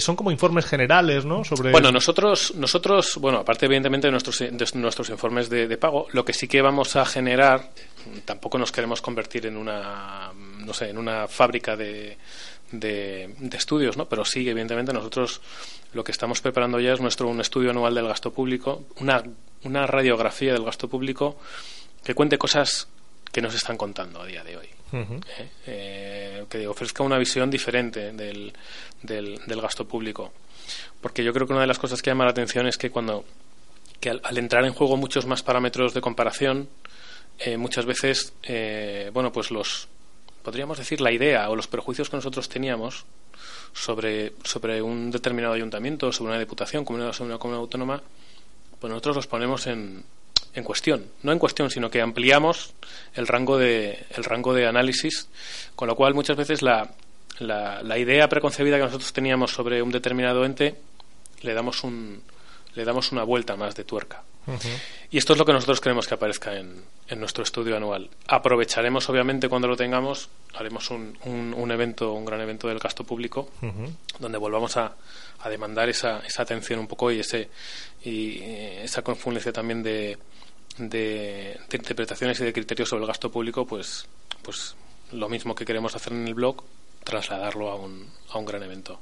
son como informes generales, ¿no? Sobre... Bueno, nosotros, nosotros, bueno, aparte evidentemente de nuestros, nuestros informes de, pago, lo que sí que vamos a generar, tampoco nos queremos convertir en una, no sé, en una fábrica de, de, estudios, ¿no? Pero sí, evidentemente nosotros lo que estamos preparando ya es nuestro un estudio anual del gasto público, una, una radiografía del gasto público que cuente cosas que nos están contando a día de hoy. ¿Eh? Eh, que ofrezca una visión diferente del, del, gasto público. Porque yo creo que una de las cosas que llama la atención es que cuando que al, entrar en juego muchos más parámetros de comparación, eh, muchas veces, bueno, pues los podríamos decir la idea o los prejuicios que nosotros teníamos sobre, sobre un determinado ayuntamiento, sobre una diputación, sobre una comunidad autónoma, pues nosotros los ponemos en, en cuestión, no en cuestión, sino que ampliamos el rango de, el rango de análisis, con lo cual muchas veces la, la, idea preconcebida que nosotros teníamos sobre un determinado ente le damos un le damos una vuelta más de tuerca. Y esto es lo que nosotros queremos que aparezca en, en nuestro estudio anual. Aprovecharemos, obviamente, cuando lo tengamos, haremos un, un, evento, un gran evento del gasto público, donde volvamos a, a demandar esa, esa atención un poco y ese y eh, esa confluencia también de, de, interpretaciones y de criterios sobre el gasto público, pues, pues lo mismo que queremos hacer en el blog, trasladarlo a un, a un gran evento.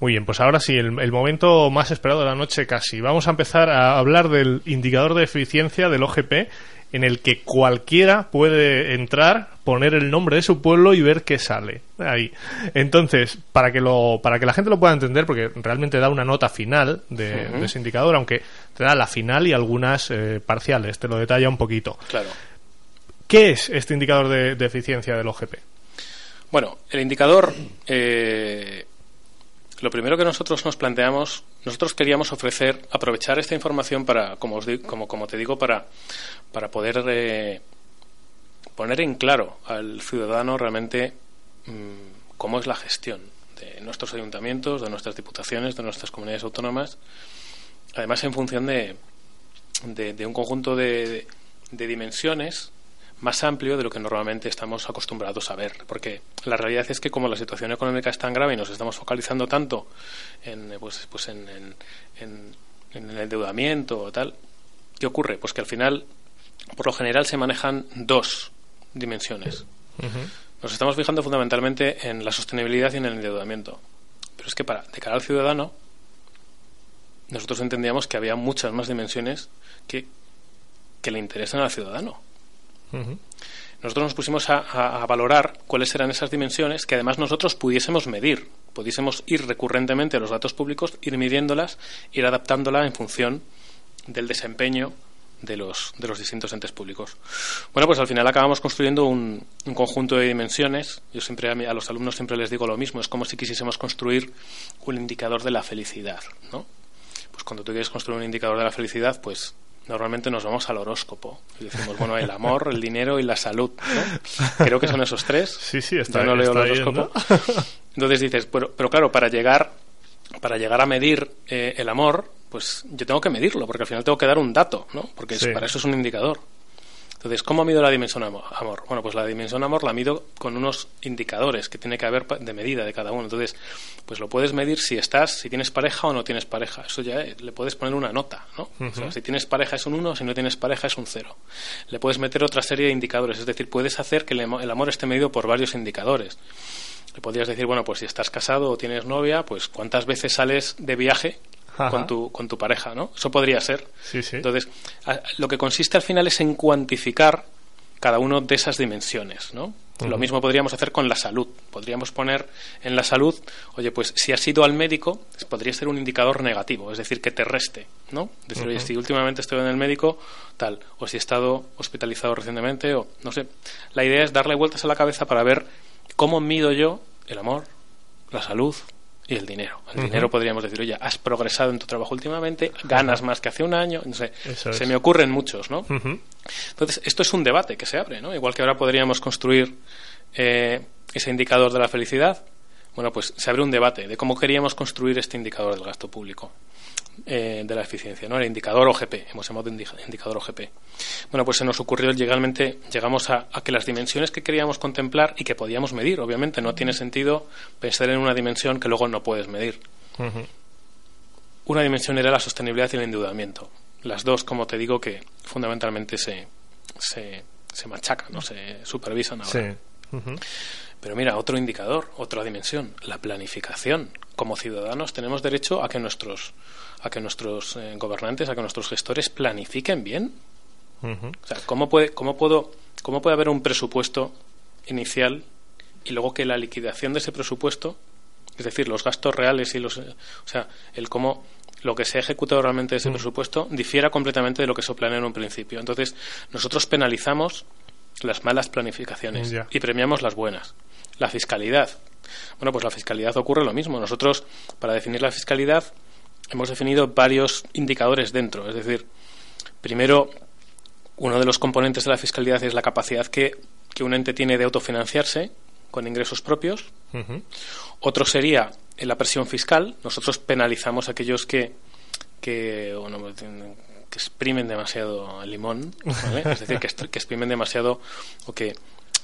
Muy bien, pues ahora sí, el, momento más esperado de la noche casi. Vamos a empezar a hablar del indicador de eficiencia del OGP en el que cualquiera puede entrar, poner el nombre de su pueblo y ver qué sale ahí. Entonces, para que lo, para que la gente lo pueda entender, porque realmente da una nota final de, ese indicador, aunque te da la final y algunas eh, parciales, te lo detalla un poquito. Claro. ¿Qué es este indicador de, eficiencia del OGP? Bueno, el indicador eh, lo primero que nosotros nos planteamos, nosotros queríamos ofrecer, aprovechar esta información para, como, os como, como te digo, para, para poder eh, poner en claro al ciudadano realmente mm, cómo es la gestión de nuestros ayuntamientos, de nuestras diputaciones, de nuestras comunidades autónomas, además en función de, de, un conjunto de, de dimensiones más amplio de lo que normalmente estamos acostumbrados a ver. Porque la realidad es que como la situación económica es tan grave y nos estamos focalizando tanto en, pues, pues en, en, el endeudamiento o tal, ¿qué ocurre? Pues que al final, por lo general, se manejan dos dimensiones. Nos estamos fijando fundamentalmente en la sostenibilidad y en el endeudamiento. Pero es que para, de cara al ciudadano, nosotros entendíamos que había muchas más dimensiones que, que le interesan al ciudadano. Nosotros nos pusimos a, valorar cuáles eran esas dimensiones que además nosotros pudiésemos medir, pudiésemos ir recurrentemente a los datos públicos, ir midiéndolas, ir adaptándolas en función del desempeño de los, de los distintos entes públicos. Bueno, pues al final acabamos construyendo un, conjunto de dimensiones. Yo siempre a, a, los alumnos siempre les digo lo mismo, es como si quisiésemos construir un indicador de la felicidad, ¿no? Pues cuando tú quieres construir un indicador de la felicidad, pues normalmente nos vamos al horóscopo y decimos, bueno, el amor, el dinero y la salud. Creo que son esos tres. Sí, sí, está, no leo el horóscopo. Entonces dices, pero, pero, claro, para llegar, para llegar a medir eh, el amor, pues yo tengo que medirlo, porque al final tengo que dar un dato, ¿no? Porque para eso es un indicador. Entonces, ¿cómo mido la dimensión amor? Bueno, pues la dimensión amor la mido con unos indicadores que tiene que haber de medida de cada uno. Entonces, pues lo puedes medir si estás, si tienes pareja o no tienes pareja. Eso ya eh, le puedes poner una nota, ¿no? o sea, si tienes pareja es un 1, si no tienes pareja es un 0. Le puedes meter otra serie de indicadores, es decir, puedes hacer que el amor esté medido por varios indicadores. Le podrías decir, bueno, pues si estás casado o tienes novia, pues cuántas veces sales de viaje con tu, con tu pareja, ¿no? Eso podría ser. Sí, sí. Entonces, lo que consiste al final es en cuantificar cada uno de esas dimensiones, ¿no? Lo mismo podríamos hacer con la salud. Podríamos poner en la salud, oye, pues si has ido al médico, podría ser un indicador negativo, es decir, que te reste, ¿no? Decir, oye, si últimamente estoy en el médico, tal, o si he estado hospitalizado recientemente, o no sé. La idea es darle vueltas a la cabeza para ver cómo mido yo el amor, la salud, y el dinero. El dinero podríamos decir, oye, has progresado en tu trabajo últimamente, ganas más que hace un año, no sé, se me ocurren muchos, ¿no? Entonces, esto es un debate que se abre, ¿no? Igual que ahora podríamos construir eh, ese indicador de la felicidad, bueno, pues se abre un debate de cómo queríamos construir este indicador del gasto público. Eh, de la eficiencia, ¿no? El indicador OGP, hemos llamado indicador OGP. Bueno, pues se nos ocurrió legalmente, llegamos a, que las dimensiones que queríamos contemplar y que podíamos medir, obviamente, no tiene sentido pensar en una dimensión que luego no puedes medir. Una dimensión era la sostenibilidad y el endeudamiento. Las dos, como te digo, que fundamentalmente se, se, se machacan, ¿no? se supervisan ahora. Pero mira, otro indicador, otra dimensión, la planificación. Como ciudadanos tenemos derecho a que nuestros a que nuestros eh, gobernantes, a que nuestros gestores planifiquen bien. O sea, ¿cómo puede, cómo, puedo, ¿cómo puede haber un presupuesto inicial y luego que la liquidación de ese presupuesto, es decir, los gastos reales y los. O sea, el cómo lo que se ha ejecutado realmente de ese presupuesto difiera completamente de lo que se planea en un principio. Entonces, nosotros penalizamos las malas planificaciones y premiamos las buenas. La fiscalidad. Bueno, pues la fiscalidad ocurre lo mismo. Nosotros, para definir la fiscalidad, hemos definido varios indicadores dentro. Es decir, primero, uno de los componentes de la fiscalidad es la capacidad que, un ente tiene de autofinanciarse con ingresos propios. Otro sería la presión fiscal. Nosotros penalizamos a aquellos que, que, que exprimen demasiado el limón, es decir, que, que, exprimen demasiado o que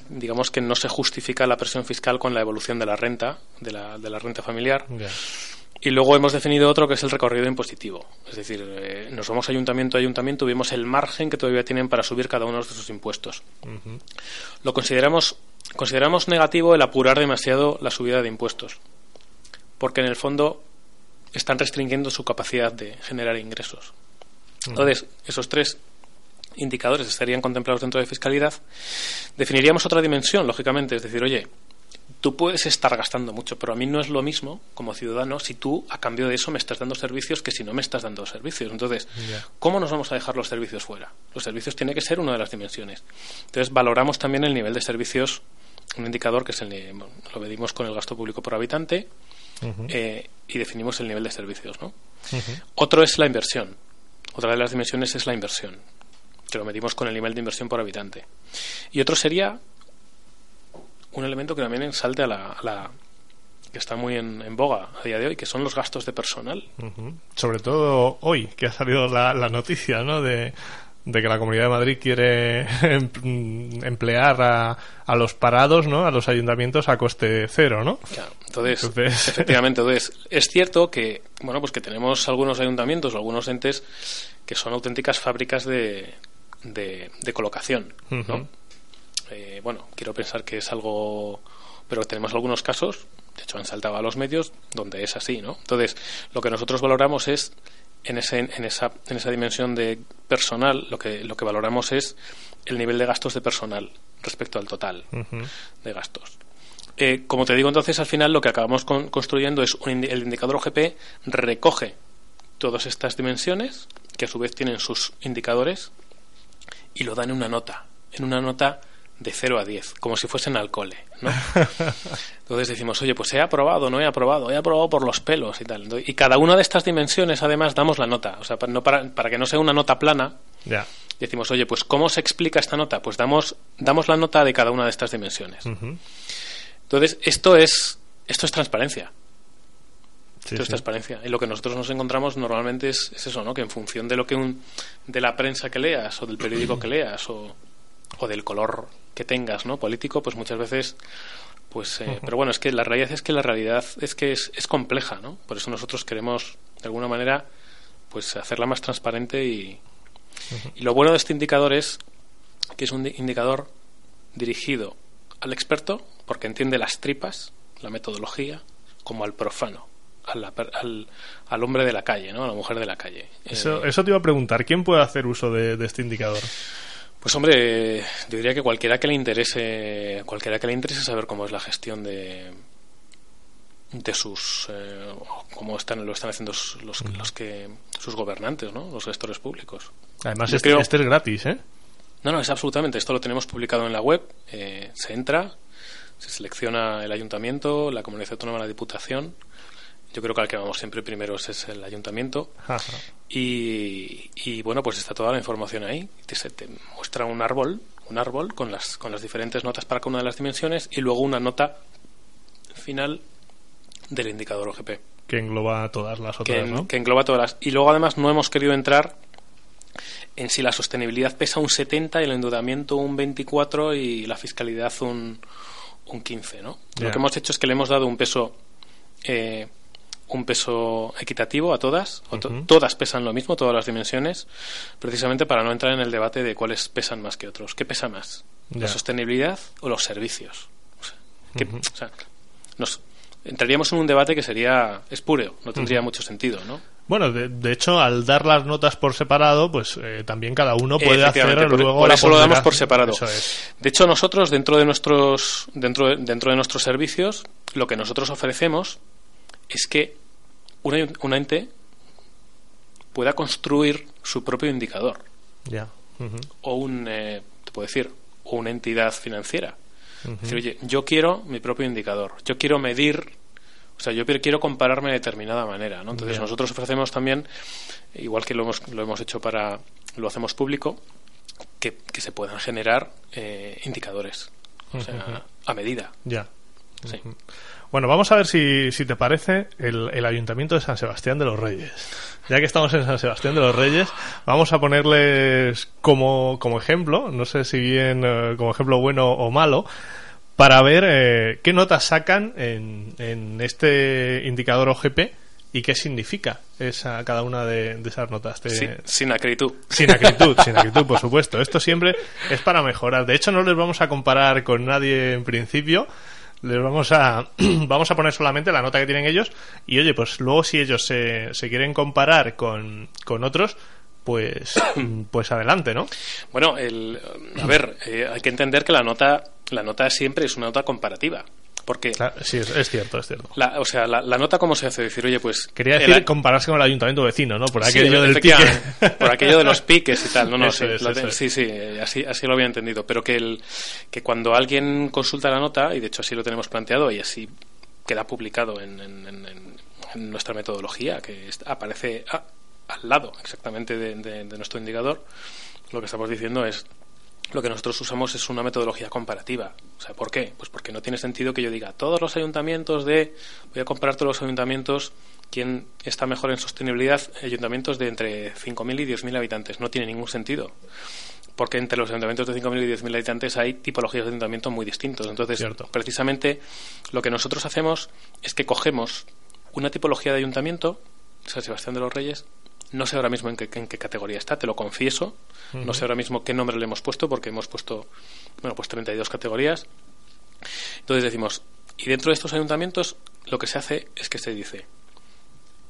digamos que no se justifica la presión fiscal con la evolución de la renta, de la, de la renta familiar. Y luego hemos definido otro que es el recorrido impositivo. Es decir, eh, nos vamos ayuntamiento a ayuntamiento, vemos el margen que todavía tienen para subir cada uno de sus impuestos. Lo consideramos, consideramos negativo el apurar demasiado la subida de impuestos, porque en el fondo están restringiendo su capacidad de generar ingresos. Entonces, esos tres indicadores estarían contemplados dentro de fiscalidad. Definiríamos otra dimensión, lógicamente, es decir, oye, tú puedes estar gastando mucho, pero a mí no es lo mismo como ciudadano si tú a cambio de eso me estás dando servicios que si no me estás dando servicios. Entonces, ¿cómo nos vamos a dejar los servicios fuera? Los servicios tienen que ser una de las dimensiones. Entonces, valoramos también el nivel de servicios, un indicador que es el, lo medimos con el gasto público por habitante eh, y definimos el nivel de servicios. ¿no? Otro es la inversión. Otra de las dimensiones es la inversión, que lo medimos con el nivel de inversión por habitante. Y otro sería un elemento que también salte a la, que está muy en, boga a día de hoy, que son los gastos de personal. Sobre todo hoy, que ha salido la, noticia, ¿no? De, que la Comunidad de Madrid quiere em, emplear a, a, los parados, ¿no? A los ayuntamientos a coste cero, ¿no? Claro. Entonces, efectivamente, entonces, es cierto que, bueno, pues que tenemos algunos ayuntamientos o algunos entes que son auténticas fábricas de, de, colocación, ¿no? Eh, bueno, quiero pensar que es algo, pero tenemos algunos casos, de hecho han saltado a los medios, donde es así, ¿no? Entonces, lo que nosotros valoramos es en, ese, en, esa, en esa dimensión de personal, lo que, lo que valoramos es el nivel de gastos de personal respecto al total de gastos. Eh, como te digo, entonces, al final lo que acabamos construyendo es el indicador OGP recoge todas estas dimensiones, que a su vez tienen sus indicadores, y lo dan en una nota, en una nota de 0 a 10, como si fuesen al cole, ¿no? Entonces decimos, oye, pues he aprobado, no he aprobado, he aprobado por los pelos y tal. Y cada una de estas dimensiones, además, damos la nota. O sea, para, no para, para que no sea una nota plana, ya. decimos, oye, pues ¿cómo se explica esta nota? Pues damos, damos la nota de cada una de estas dimensiones. Entonces, esto es, esto es transparencia. esto es transparencia. Y lo que nosotros nos encontramos normalmente es, es, eso, ¿no? Que en función de lo que un, de la prensa que leas o del periódico que leas o, o del color que tengas, ¿no? Político, pues muchas veces, pues, eh, pero bueno, es que la realidad es que la realidad es que es, es compleja, ¿no? Por eso nosotros queremos, de alguna manera, pues hacerla más transparente y, y lo bueno de este indicador es que es un indicador dirigido al experto, porque entiende las tripas, la metodología, como al profano, al, al, al hombre de la calle, ¿no? A la mujer de la calle. Eso, eh, eso te iba a preguntar, ¿quién puede hacer uso de, de este indicador? Pues hombre, yo diría que cualquiera que le interese, cualquiera que le interese saber cómo es la gestión de de sus eh, cómo están lo están haciendo los, los, que sus gobernantes, ¿no? Los gestores públicos. Además, este, este, es gratis, ¿eh? No, no, es absolutamente. Esto lo tenemos publicado en la web. Eh, se entra, se selecciona el ayuntamiento, la comunidad autónoma, la diputación. Yo creo que al que vamos siempre primero es el ayuntamiento. Y, y, bueno, pues está toda la información ahí. Te, te muestra un árbol, un árbol con las, con las diferentes notas para cada una de las dimensiones y luego una nota final del indicador OGP. Que engloba todas las otras, que, que engloba todas Y luego además no hemos querido entrar en si la sostenibilidad pesa un 70 y el endeudamiento un 24 y la fiscalidad un, un 15, ¿no? Lo que hemos hecho es que le hemos dado un peso eh, un peso equitativo a todas, todas pesan lo mismo, todas las dimensiones, precisamente para no entrar en el debate de cuáles pesan más que otros. ¿Qué pesa más? ¿La sostenibilidad o los servicios? o sea, nos, entraríamos en un debate que sería espúreo, no tendría mucho sentido, ¿no? Bueno, de, hecho, al dar las notas por separado, pues eh, también cada uno puede hacer luego por eso lo damos por separado. De hecho, nosotros dentro de nuestros dentro de, dentro de nuestros servicios, lo que nosotros ofrecemos es que un, ente pueda construir su propio indicador. Ya. O un eh, te puedo decir, o una entidad financiera Decir, oye, yo quiero mi propio indicador, yo quiero medir, o sea, yo quiero compararme de determinada manera, ¿no? Entonces nosotros ofrecemos también, igual que lo hemos, lo hemos hecho para, lo hacemos público, que, que se puedan generar eh, indicadores, o sea, a medida. Ya. Sí. Bueno, vamos a ver si, si te parece el, el, Ayuntamiento de San Sebastián de los Reyes. Ya que estamos en San Sebastián de los Reyes, vamos a ponerles como, como ejemplo, no sé si bien eh, como ejemplo bueno o malo, para ver eh, qué notas sacan en, en, este indicador OGP y qué significa esa, cada una de, esas notas. sin acritud. Sin acritud, sin acritud, por supuesto. Esto siempre es para mejorar. De hecho, no les vamos a comparar con nadie en principio les vamos a vamos a poner solamente la nota que tienen ellos y oye pues luego si ellos se, se quieren comparar con, con otros pues pues adelante no bueno el, a ver eh, hay que entender que la nota la nota siempre es una nota comparativa porque sí, es, cierto, es cierto. La, o sea, la, nota cómo se hace, decir, oye, pues... Quería decir compararse con el ayuntamiento vecino, ¿no? Por aquello del Por aquello de los piques y tal, no, no, sí, sí, así, así lo había entendido. Pero que, el, que cuando alguien consulta la nota, y de hecho así lo tenemos planteado y así queda publicado en, en, nuestra metodología, que aparece al lado exactamente de nuestro indicador, lo que estamos diciendo es lo que nosotros usamos es una metodología comparativa. O sea, ¿por qué? Pues porque no tiene sentido que yo diga todos los ayuntamientos de. Voy a comparar todos los ayuntamientos. ¿Quién está mejor en sostenibilidad? Ayuntamientos de entre 5.000 y 10.000 habitantes. No tiene ningún sentido. Porque entre los ayuntamientos de 5.000 y 10.000 habitantes hay tipologías de ayuntamiento muy distintos. Entonces, precisamente lo que nosotros hacemos es que cogemos una tipología de ayuntamiento, San Sebastián de los Reyes, no sé ahora mismo en qué, categoría está, te lo confieso. No sé ahora mismo qué nombre le hemos puesto porque hemos puesto, bueno, pues 32 categorías. Entonces decimos, y dentro de estos ayuntamientos lo que se hace es que se dice,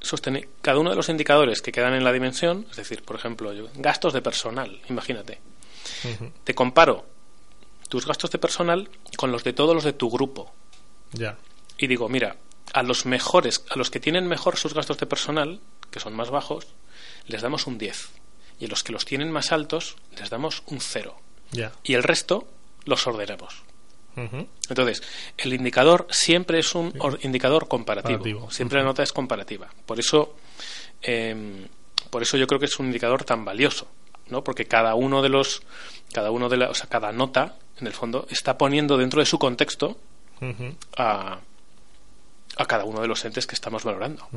sostener cada uno de los indicadores que quedan en la dimensión, es decir, por ejemplo, gastos de personal, imagínate. Te comparo tus gastos de personal con los de todos los de tu grupo. Ya. Y digo, mira, a los mejores, a los que tienen mejor sus gastos de personal, que son más bajos, les damos un 10. Y a los que los tienen más altos, les damos un 0. Y el resto los ordenamos. Entonces, el indicador siempre es un indicador comparativo. Siempre la nota es comparativa. Por eso, em, por eso yo creo que es un indicador tan valioso, ¿no? Porque cada uno de los, cada uno de la, o sea, cada nota, en el fondo, está poniendo dentro de su contexto a, a cada uno de los entes que estamos valorando.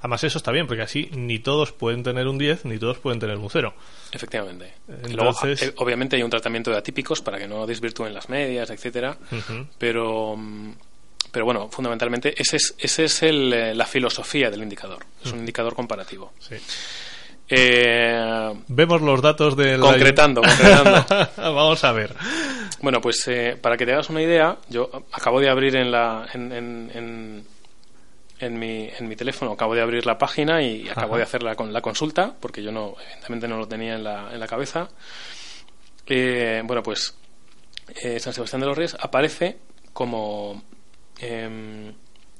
Además, eso está bien, porque así ni todos pueden tener un 10, ni todos pueden tener un 0. Efectivamente. Entonces... Eh, obviamente hay un tratamiento de atípicos para que no desvirtúen las medias, etcétera, pero mm, pero bueno, fundamentalmente ese es, ese es el, eh, la filosofía del indicador. Es un indicador comparativo. Sí. Eh, Vemos los datos del... Concretando, concretando. Vamos a ver. Bueno, pues para que te hagas una idea, yo acabo de abrir en la, en, en mi, en mi teléfono, acabo de abrir la página y acabo de hacer la, la consulta, porque yo no, evidentemente no lo tenía en la, en la cabeza. eh, bueno, pues eh, San Sebastián de los Reyes aparece como em,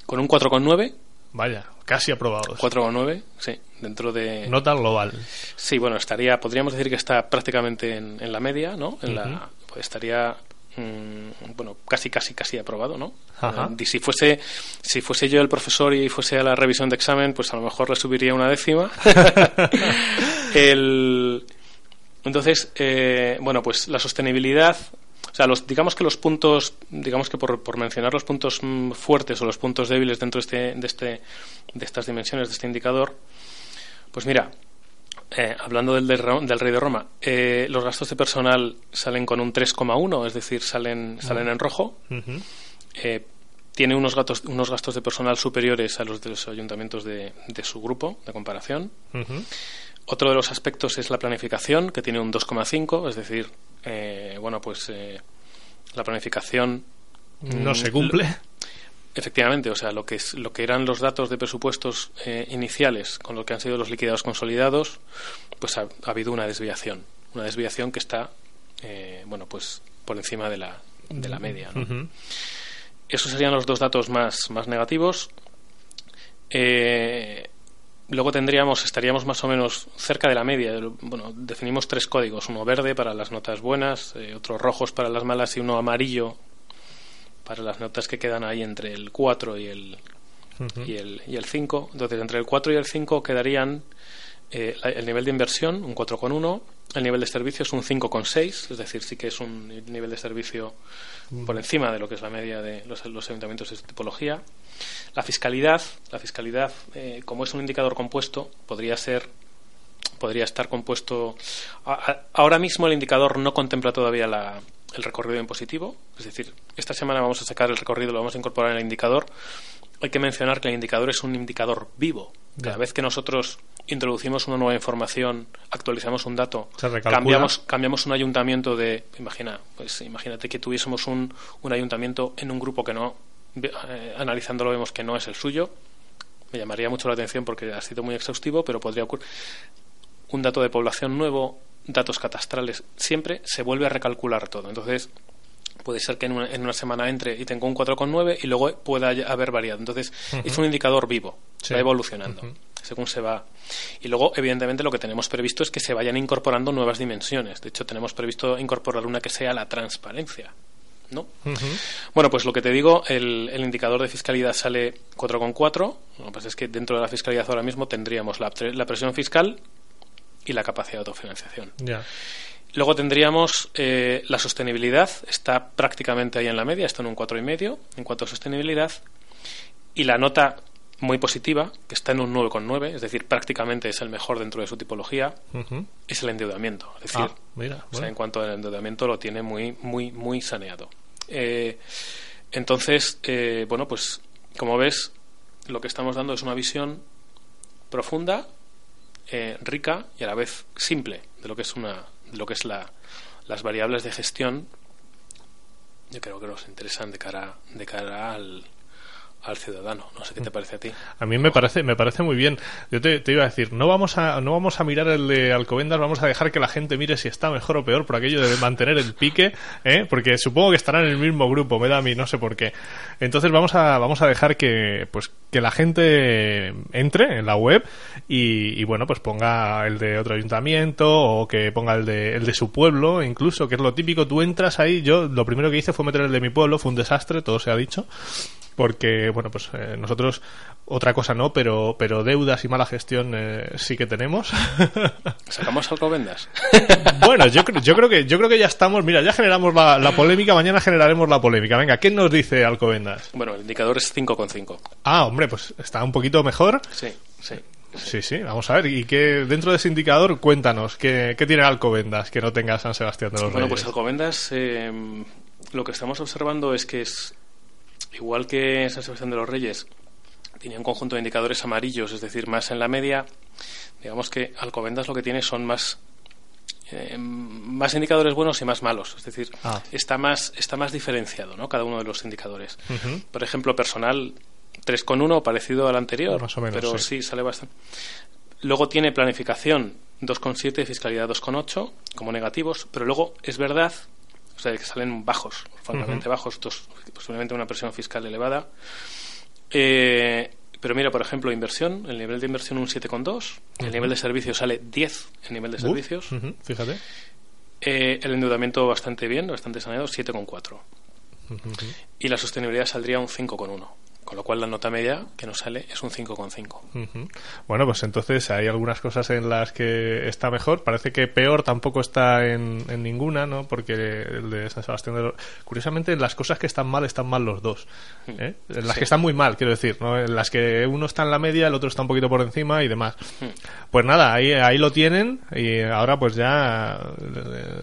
con un 4,9. Vaya, casi aprobado. 4,9, sí, dentro de... Nota global. Sí, bueno, estaría, podríamos decir que está prácticamente en, la media, ¿no? En la, pues estaría mm, bueno casi casi casi aprobado no eh, y si fuese si fuese yo el profesor y fuese a la revisión de examen pues a lo mejor le subiría una décima. El entonces, eh, bueno, pues la sostenibilidad, o sea, los, digamos que los puntos, digamos que por, por mencionar los puntos mm, fuertes o los puntos débiles dentro de, este, de, este, de estas dimensiones, de este indicador, pues mira, eh, hablando del, del, rey de Roma, eh, los gastos de personal salen con un 3,1, es decir, salen, salen en rojo. tiene unos, gastos, unos gastos de personal superiores a los de los ayuntamientos de, de su grupo de comparación. Otro de los aspectos es la planificación, que tiene un 2,5, es decir, eh, bueno, pues eh, la planificación no mm, se cumple. Efectivamente, o sea, lo que es lo que eran los datos de presupuestos eh, iniciales con lo que han sido los liquidados consolidados, pues ha, habido una desviación, una desviación que está, bueno, pues por encima de la de la media. Esos serían los dos datos más más negativos. Eh, Luego tendríamos, estaríamos más o menos cerca de la media. Bueno, definimos tres códigos, uno verde para las notas buenas, eh, otro rojos para las malas y uno amarillo para las notas que quedan ahí entre el 4 y el, y el, y el 5. Entonces, entre el 4 y el 5 quedarían eh, el nivel de inversión, un 4,1, el nivel de servicio es un 5,6, es decir, sí que es un nivel de servicio por encima de lo que es la media de los, los ayuntamientos de tipología. La fiscalidad, la fiscalidad, eh, como es un indicador compuesto, podría ser podría estar compuesto. ahora mismo el indicador no contempla todavía el recorrido impositivo, es decir, esta semana vamos a sacar el recorrido, lo vamos a incorporar en el indicador. Hay que mencionar que el indicador es un indicador vivo. Cada vez que nosotros introducimos una nueva información, actualizamos un dato, cambiamos, cambiamos un ayuntamiento de, imagina, pues imagínate que tuviésemos un, un ayuntamiento en un grupo que no, eh, analizándolo vemos que no es el suyo, me llamaría mucho la atención porque ha sido muy exhaustivo, pero podría ocurrir. Un dato de población nuevo, datos catastrales, siempre se vuelve a recalcular todo. Entonces, puede ser que en una, semana entre y tenga un 4,9 y luego pueda haber variado. Entonces, es un indicador vivo, va evolucionando según se va. Y luego, evidentemente, lo que tenemos previsto es que se vayan incorporando nuevas dimensiones. De hecho, tenemos previsto incorporar una que sea la transparencia. ¿no? Bueno, pues lo que te digo, el, indicador de fiscalidad sale 4,4. Lo que es que dentro de la fiscalidad ahora mismo tendríamos la, presión fiscal y la capacidad de autofinanciación. Luego tendríamos eh, la sostenibilidad, está prácticamente ahí en la media, está en un 4,5 en cuanto a sostenibilidad. Y la nota muy positiva, que está en un 9,9, es decir, prácticamente es el mejor dentro de su tipología, es el endeudamiento. Es decir, ah, en cuanto al endeudamiento lo tiene muy, muy, muy saneado. Eh, entonces, eh, bueno, pues como ves, lo que estamos dando es una visión profunda, eh, rica y a la vez simple de lo que es una, de lo que es la, las variables de gestión. Yo creo que nos interesan de cara, de cara al, al ciudadano. No sé qué te mm. parece a ti. A mí me parece, me parece muy bien. Yo te, iba a decir, no vamos a, no vamos a mirar el de Alcobendas, vamos a dejar que la gente mire si está mejor o peor por aquello de mantener el pique, ¿eh? porque supongo que estarán en el mismo grupo, me da a mí, no sé por qué. Entonces vamos a, vamos a dejar que, pues, que la gente entre en la web y, bueno, pues ponga el de otro ayuntamiento o que ponga el de, el de su pueblo, incluso, que es lo típico. Tú entras ahí, yo lo primero que hice fue meter el de mi pueblo, fue un desastre, todo se ha dicho porque bueno pues eh, nosotros otra cosa no pero pero deudas y mala gestión eh, sí que tenemos. Sacamos alcobendas bueno yo yo creo que yo creo que ya estamos mira ya generamos la, polémica mañana generaremos la polémica. Venga qué nos dice alcobendas bueno el indicador es 5,5 ah hombre pues está un poquito mejor. Sí sí. Sí, sí, vamos a ver. Y que dentro de ese indicador, cuéntanos, ¿qué, qué tiene Alcobendas que no tenga San Sebastián de los Reyes? Bueno, pues Alcobendas, eh, lo que estamos observando es que es igual que San Sebastián de los Reyes tenía un conjunto de indicadores amarillos, es decir, más en la media, digamos que Alcobendas lo que tiene son más eh, más indicadores buenos y más malos, es decir, ah. está más está más diferenciado, ¿no? Cada uno de los indicadores. Por ejemplo, personal 3,1 parecido al anterior, más o menos, pero sí. sale bastante luego tiene planificación 2,7 y fiscalidad 2,8 como negativos, pero luego es verdad, sea, que salen bajos, francamente bajos, posiblemente una presión fiscal elevada. Eh, pero mira, por ejemplo, inversión, el nivel de inversión un 7,2, el nivel de servicios sale 10 el nivel de servicios. fíjate. Eh, el endeudamiento bastante bien, bastante saneado, 7,4. Y la sostenibilidad saldría un 5,1. Con lo cual la nota media que nos sale es un 5,5. Bueno, pues entonces hay algunas cosas en las que está mejor. Parece que peor tampoco está en, ninguna, ¿no? Porque el de San Sebastián de Curiosamente, en las cosas que están mal están mal los dos. Mm. ¿eh? En las que están muy mal, quiero decir, ¿no? En las que uno está en la media, el otro está un poquito por encima y demás. Mm. Pues nada, ahí, ahí lo tienen y ahora pues ya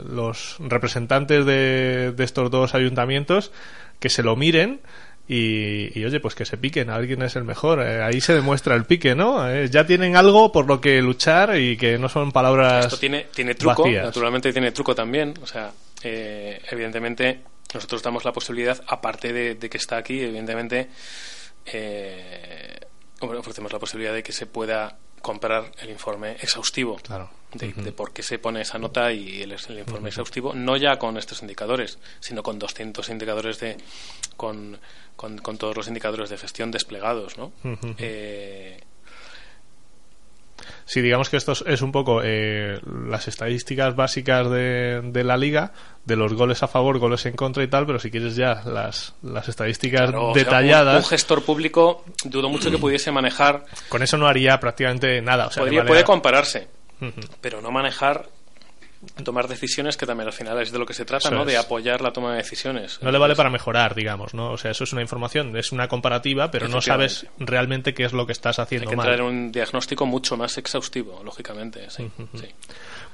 los representantes de, de estos dos ayuntamientos que se lo miren y, oye, pues que se piquen, alguien es el mejor. Eh, ahí se demuestra el pique, ¿no? Eh, ya tienen algo por lo que luchar y que no son palabras. Esto tiene, tiene truco, naturalmente tiene truco también. O sea, eh, evidentemente, nosotros damos la posibilidad, aparte de, que está aquí, evidentemente, ofrecemos la posibilidad de que se pueda comprar el informe exhaustivo de, por qué se pone esa nota y el, el informe exhaustivo, no ya con estos indicadores, sino con 200 indicadores de. con con, todos los indicadores de gestión desplegados, ¿no? Eh, sí, digamos que esto es un poco eh, las estadísticas básicas de, de, la liga, de los goles a favor, goles en contra y tal, pero si quieres ya las, las estadísticas detalladas... un, gestor público dudo mucho que pudiese manejar... Con eso no haría prácticamente nada. O sea, Puede compararse, pero no manejar tomar decisiones que también al final es de lo que se trata, ¿no? De apoyar la toma de decisiones. No le vale para mejorar, digamos, ¿no? O sea, eso es una información, es una comparativa, pero no sabes realmente qué es lo que estás haciendo Hay que mal. traer un diagnóstico mucho más exhaustivo, lógicamente, sí.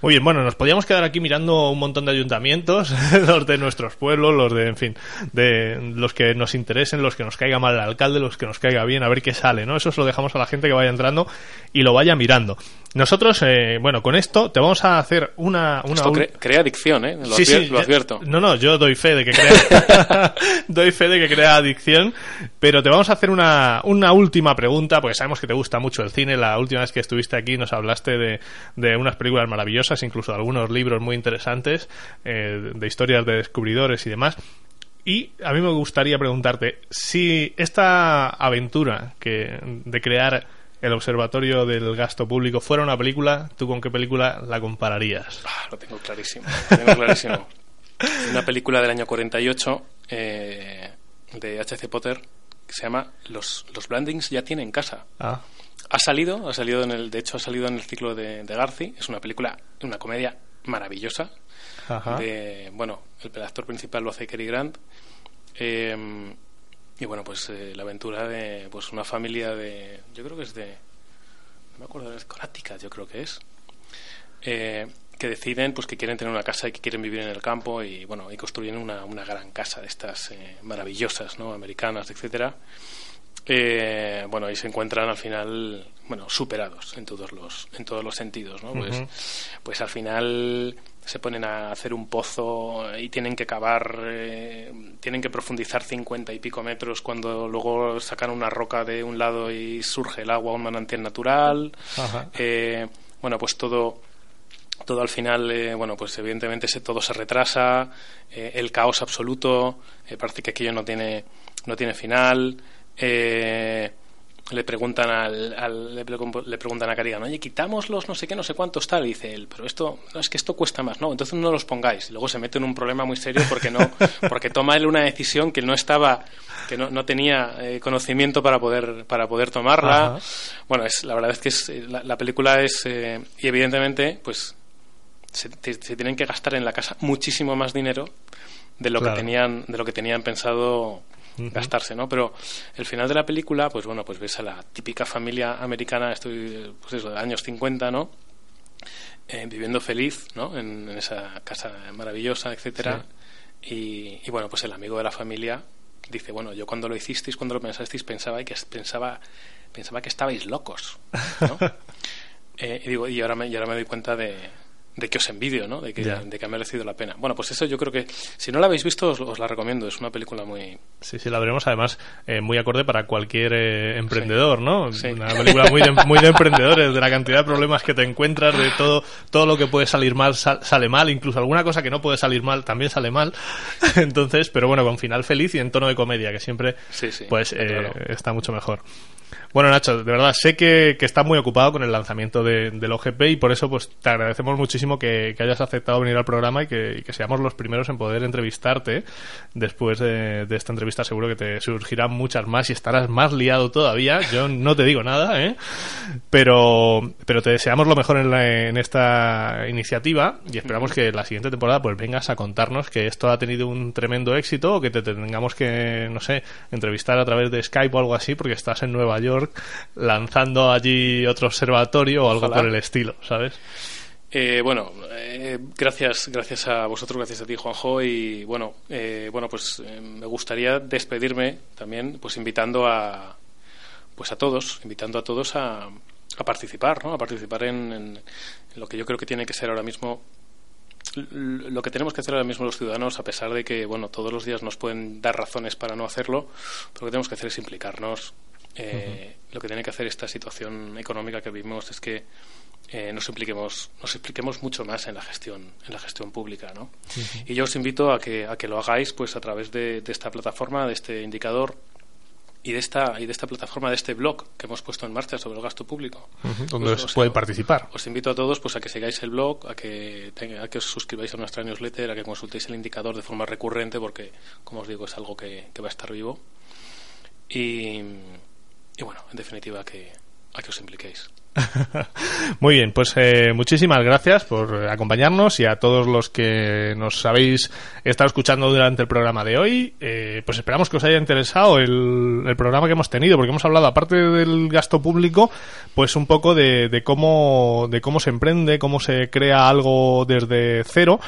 Muy bien, bueno, nos podíamos quedar aquí mirando un montón de ayuntamientos, los de nuestros pueblos, los de, en fin, de los que nos interesen, los que nos caiga mal el alcalde, los que nos caiga bien, a ver qué sale, ¿no? Eso se lo dejamos a la gente que vaya entrando y lo vaya mirando. Nosotros, eh, bueno, con esto te vamos a hacer una... una esto crea adicción, ¿eh? Lo, sí, sí, lo advierto. No, no, yo doy fe de que crea... doy fe de que crea adicción, pero te vamos a hacer una, una última pregunta, porque sabemos que te gusta mucho el cine. La última vez que estuviste aquí nos hablaste de, de unas películas maravillosas, incluso algunos libros muy interesantes, eh, de historias de descubridores y demás. Y a mí me gustaría preguntarte si esta aventura que, de crear el Observatorio del Gasto Público fuera una película, ¿tú con qué película la compararías? Ah, lo tengo clarísimo. Lo tengo clarísimo. una película del año 48 eh, de H.C. Potter que se llama Los, los Blandings ya tienen casa. Ah. Ha salido, ha salido en el, de hecho ha salido en el ciclo de, de Garci. Es una película, una comedia maravillosa. De, bueno, el actor principal lo hace Cary Grant. Eh, y bueno, pues eh, la aventura de pues una familia de. Yo creo que es de. No me acuerdo, es Conática, yo creo que es. Eh, que deciden pues que quieren tener una casa y que quieren vivir en el campo y bueno y construyen una, una gran casa de estas eh, maravillosas no americanas etcétera eh, bueno y se encuentran al final bueno superados en todos los en todos los sentidos no pues pues al final se ponen a hacer un pozo y tienen que cavar, eh, tienen que profundizar cincuenta y pico metros cuando luego sacan una roca de un lado y surge el agua, un manantial natural. Eh, bueno, pues todo, todo al final, eh, bueno, pues evidentemente se, todo se retrasa, el caos absoluto, parece que aquello no tiene, no tiene final. Eh, le preguntan al, le, preguntan a Carrigan, oye, quitamos los no sé qué, no sé cuántos tal, y dice él, pero esto, no, es que esto cuesta más, no, entonces no los pongáis, y luego se mete en un problema muy serio porque no, porque toma él una decisión que no estaba, que no, no tenía eh, conocimiento para poder, para poder tomarla, bueno, es, la verdad es que es, eh, la, película es, eh, y evidentemente, pues, se, tienen que gastar en la casa muchísimo más dinero de lo que tenían, de lo que tenían pensado gastarse, ¿no? Pero el final de la película, pues bueno, pues ves a la típica familia americana, estoy, pues eso, de años 50, ¿no? Eh, viviendo feliz, ¿no? En, esa casa maravillosa, etcétera. Y, bueno, pues el amigo de la familia dice, bueno, yo cuando lo hicisteis, cuando lo pensasteis, pensaba que pensaba, pensaba que estabais locos, ¿no? Eh, y digo, y ahora me, y ahora me doy cuenta de, de que os envidio, ¿no? De que, de que ha merecido la pena. Bueno, pues eso yo creo que, si no la habéis visto, os, la recomiendo. Es una película muy... Sí, sí, la veremos además eh, muy acorde para cualquier eh, emprendedor, ¿no? Una película muy de, muy de emprendedores, de la cantidad de problemas que te encuentras, de todo, todo lo que puede salir mal sale mal, incluso alguna cosa que no puede salir mal también sale mal. Entonces, pero bueno, con final feliz y en tono de comedia, que siempre pues eh, está mucho mejor. Bueno, Nacho, de verdad, sé que, que estás muy ocupado con el lanzamiento de, del OGP y por eso pues te agradecemos muchísimo que, hayas aceptado venir al programa y que, seamos los primeros en poder entrevistarte. Después de, esta entrevista seguro que te surgirán muchas más y estarás más liado todavía. Yo no te digo nada, ¿eh? Pero, pero te deseamos lo mejor en, en esta iniciativa y esperamos que la siguiente temporada pues vengas a contarnos que esto ha tenido un tremendo éxito o que te tengamos que, no sé, entrevistar a través de Skype o algo así porque estás en Nueva York lanzando allí otro observatorio o algo por el estilo, ¿sabes? Eh, bueno, eh, gracias, gracias a vosotros, gracias a ti, Juanjo, y bueno, eh, bueno, pues me gustaría despedirme también, pues invitando a, pues a todos, invitando a todos a, a participar, ¿no? A participar en, en, lo que yo creo que tiene que ser ahora mismo lo que tenemos que hacer ahora mismo los ciudadanos, a pesar de que bueno todos los días nos pueden dar razones para no hacerlo, lo que tenemos que hacer es implicarnos, eh, lo que tiene que hacer esta situación económica que vivimos es que eh, nos impliquemos nos impliquemos mucho más en la gestión en la gestión pública ¿no? y yo os invito a que a que lo hagáis pues a través de, esta plataforma de este indicador y de esta y de esta plataforma de este blog que hemos puesto en marcha sobre el gasto público. Donde pues, os, puede participar. os invito a todos pues a que sigáis el blog a que a que os suscribáis a nuestra newsletter a que consultéis el indicador de forma recurrente porque como os digo es algo que, que va a estar vivo. Y y bueno, en definitiva, que, a que os impliquéis. Muy bien, pues eh, muchísimas gracias por acompañarnos y a todos los que nos habéis estado escuchando durante el programa de hoy. Eh, pues esperamos que os haya interesado el, el, programa que hemos tenido, porque hemos hablado, aparte del gasto público, pues un poco de, de, cómo, de cómo se emprende, cómo se crea algo desde cero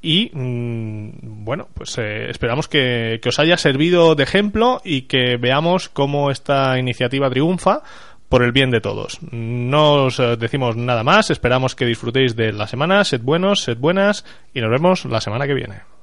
y mm, bueno, pues eh, esperamos que, que, os haya servido de ejemplo y que veamos cómo esta iniciativa triunfa por el bien de todos. No os eh, decimos nada más, esperamos que disfrutéis de la semana, sed buenos, sed buenas y nos vemos la semana que viene.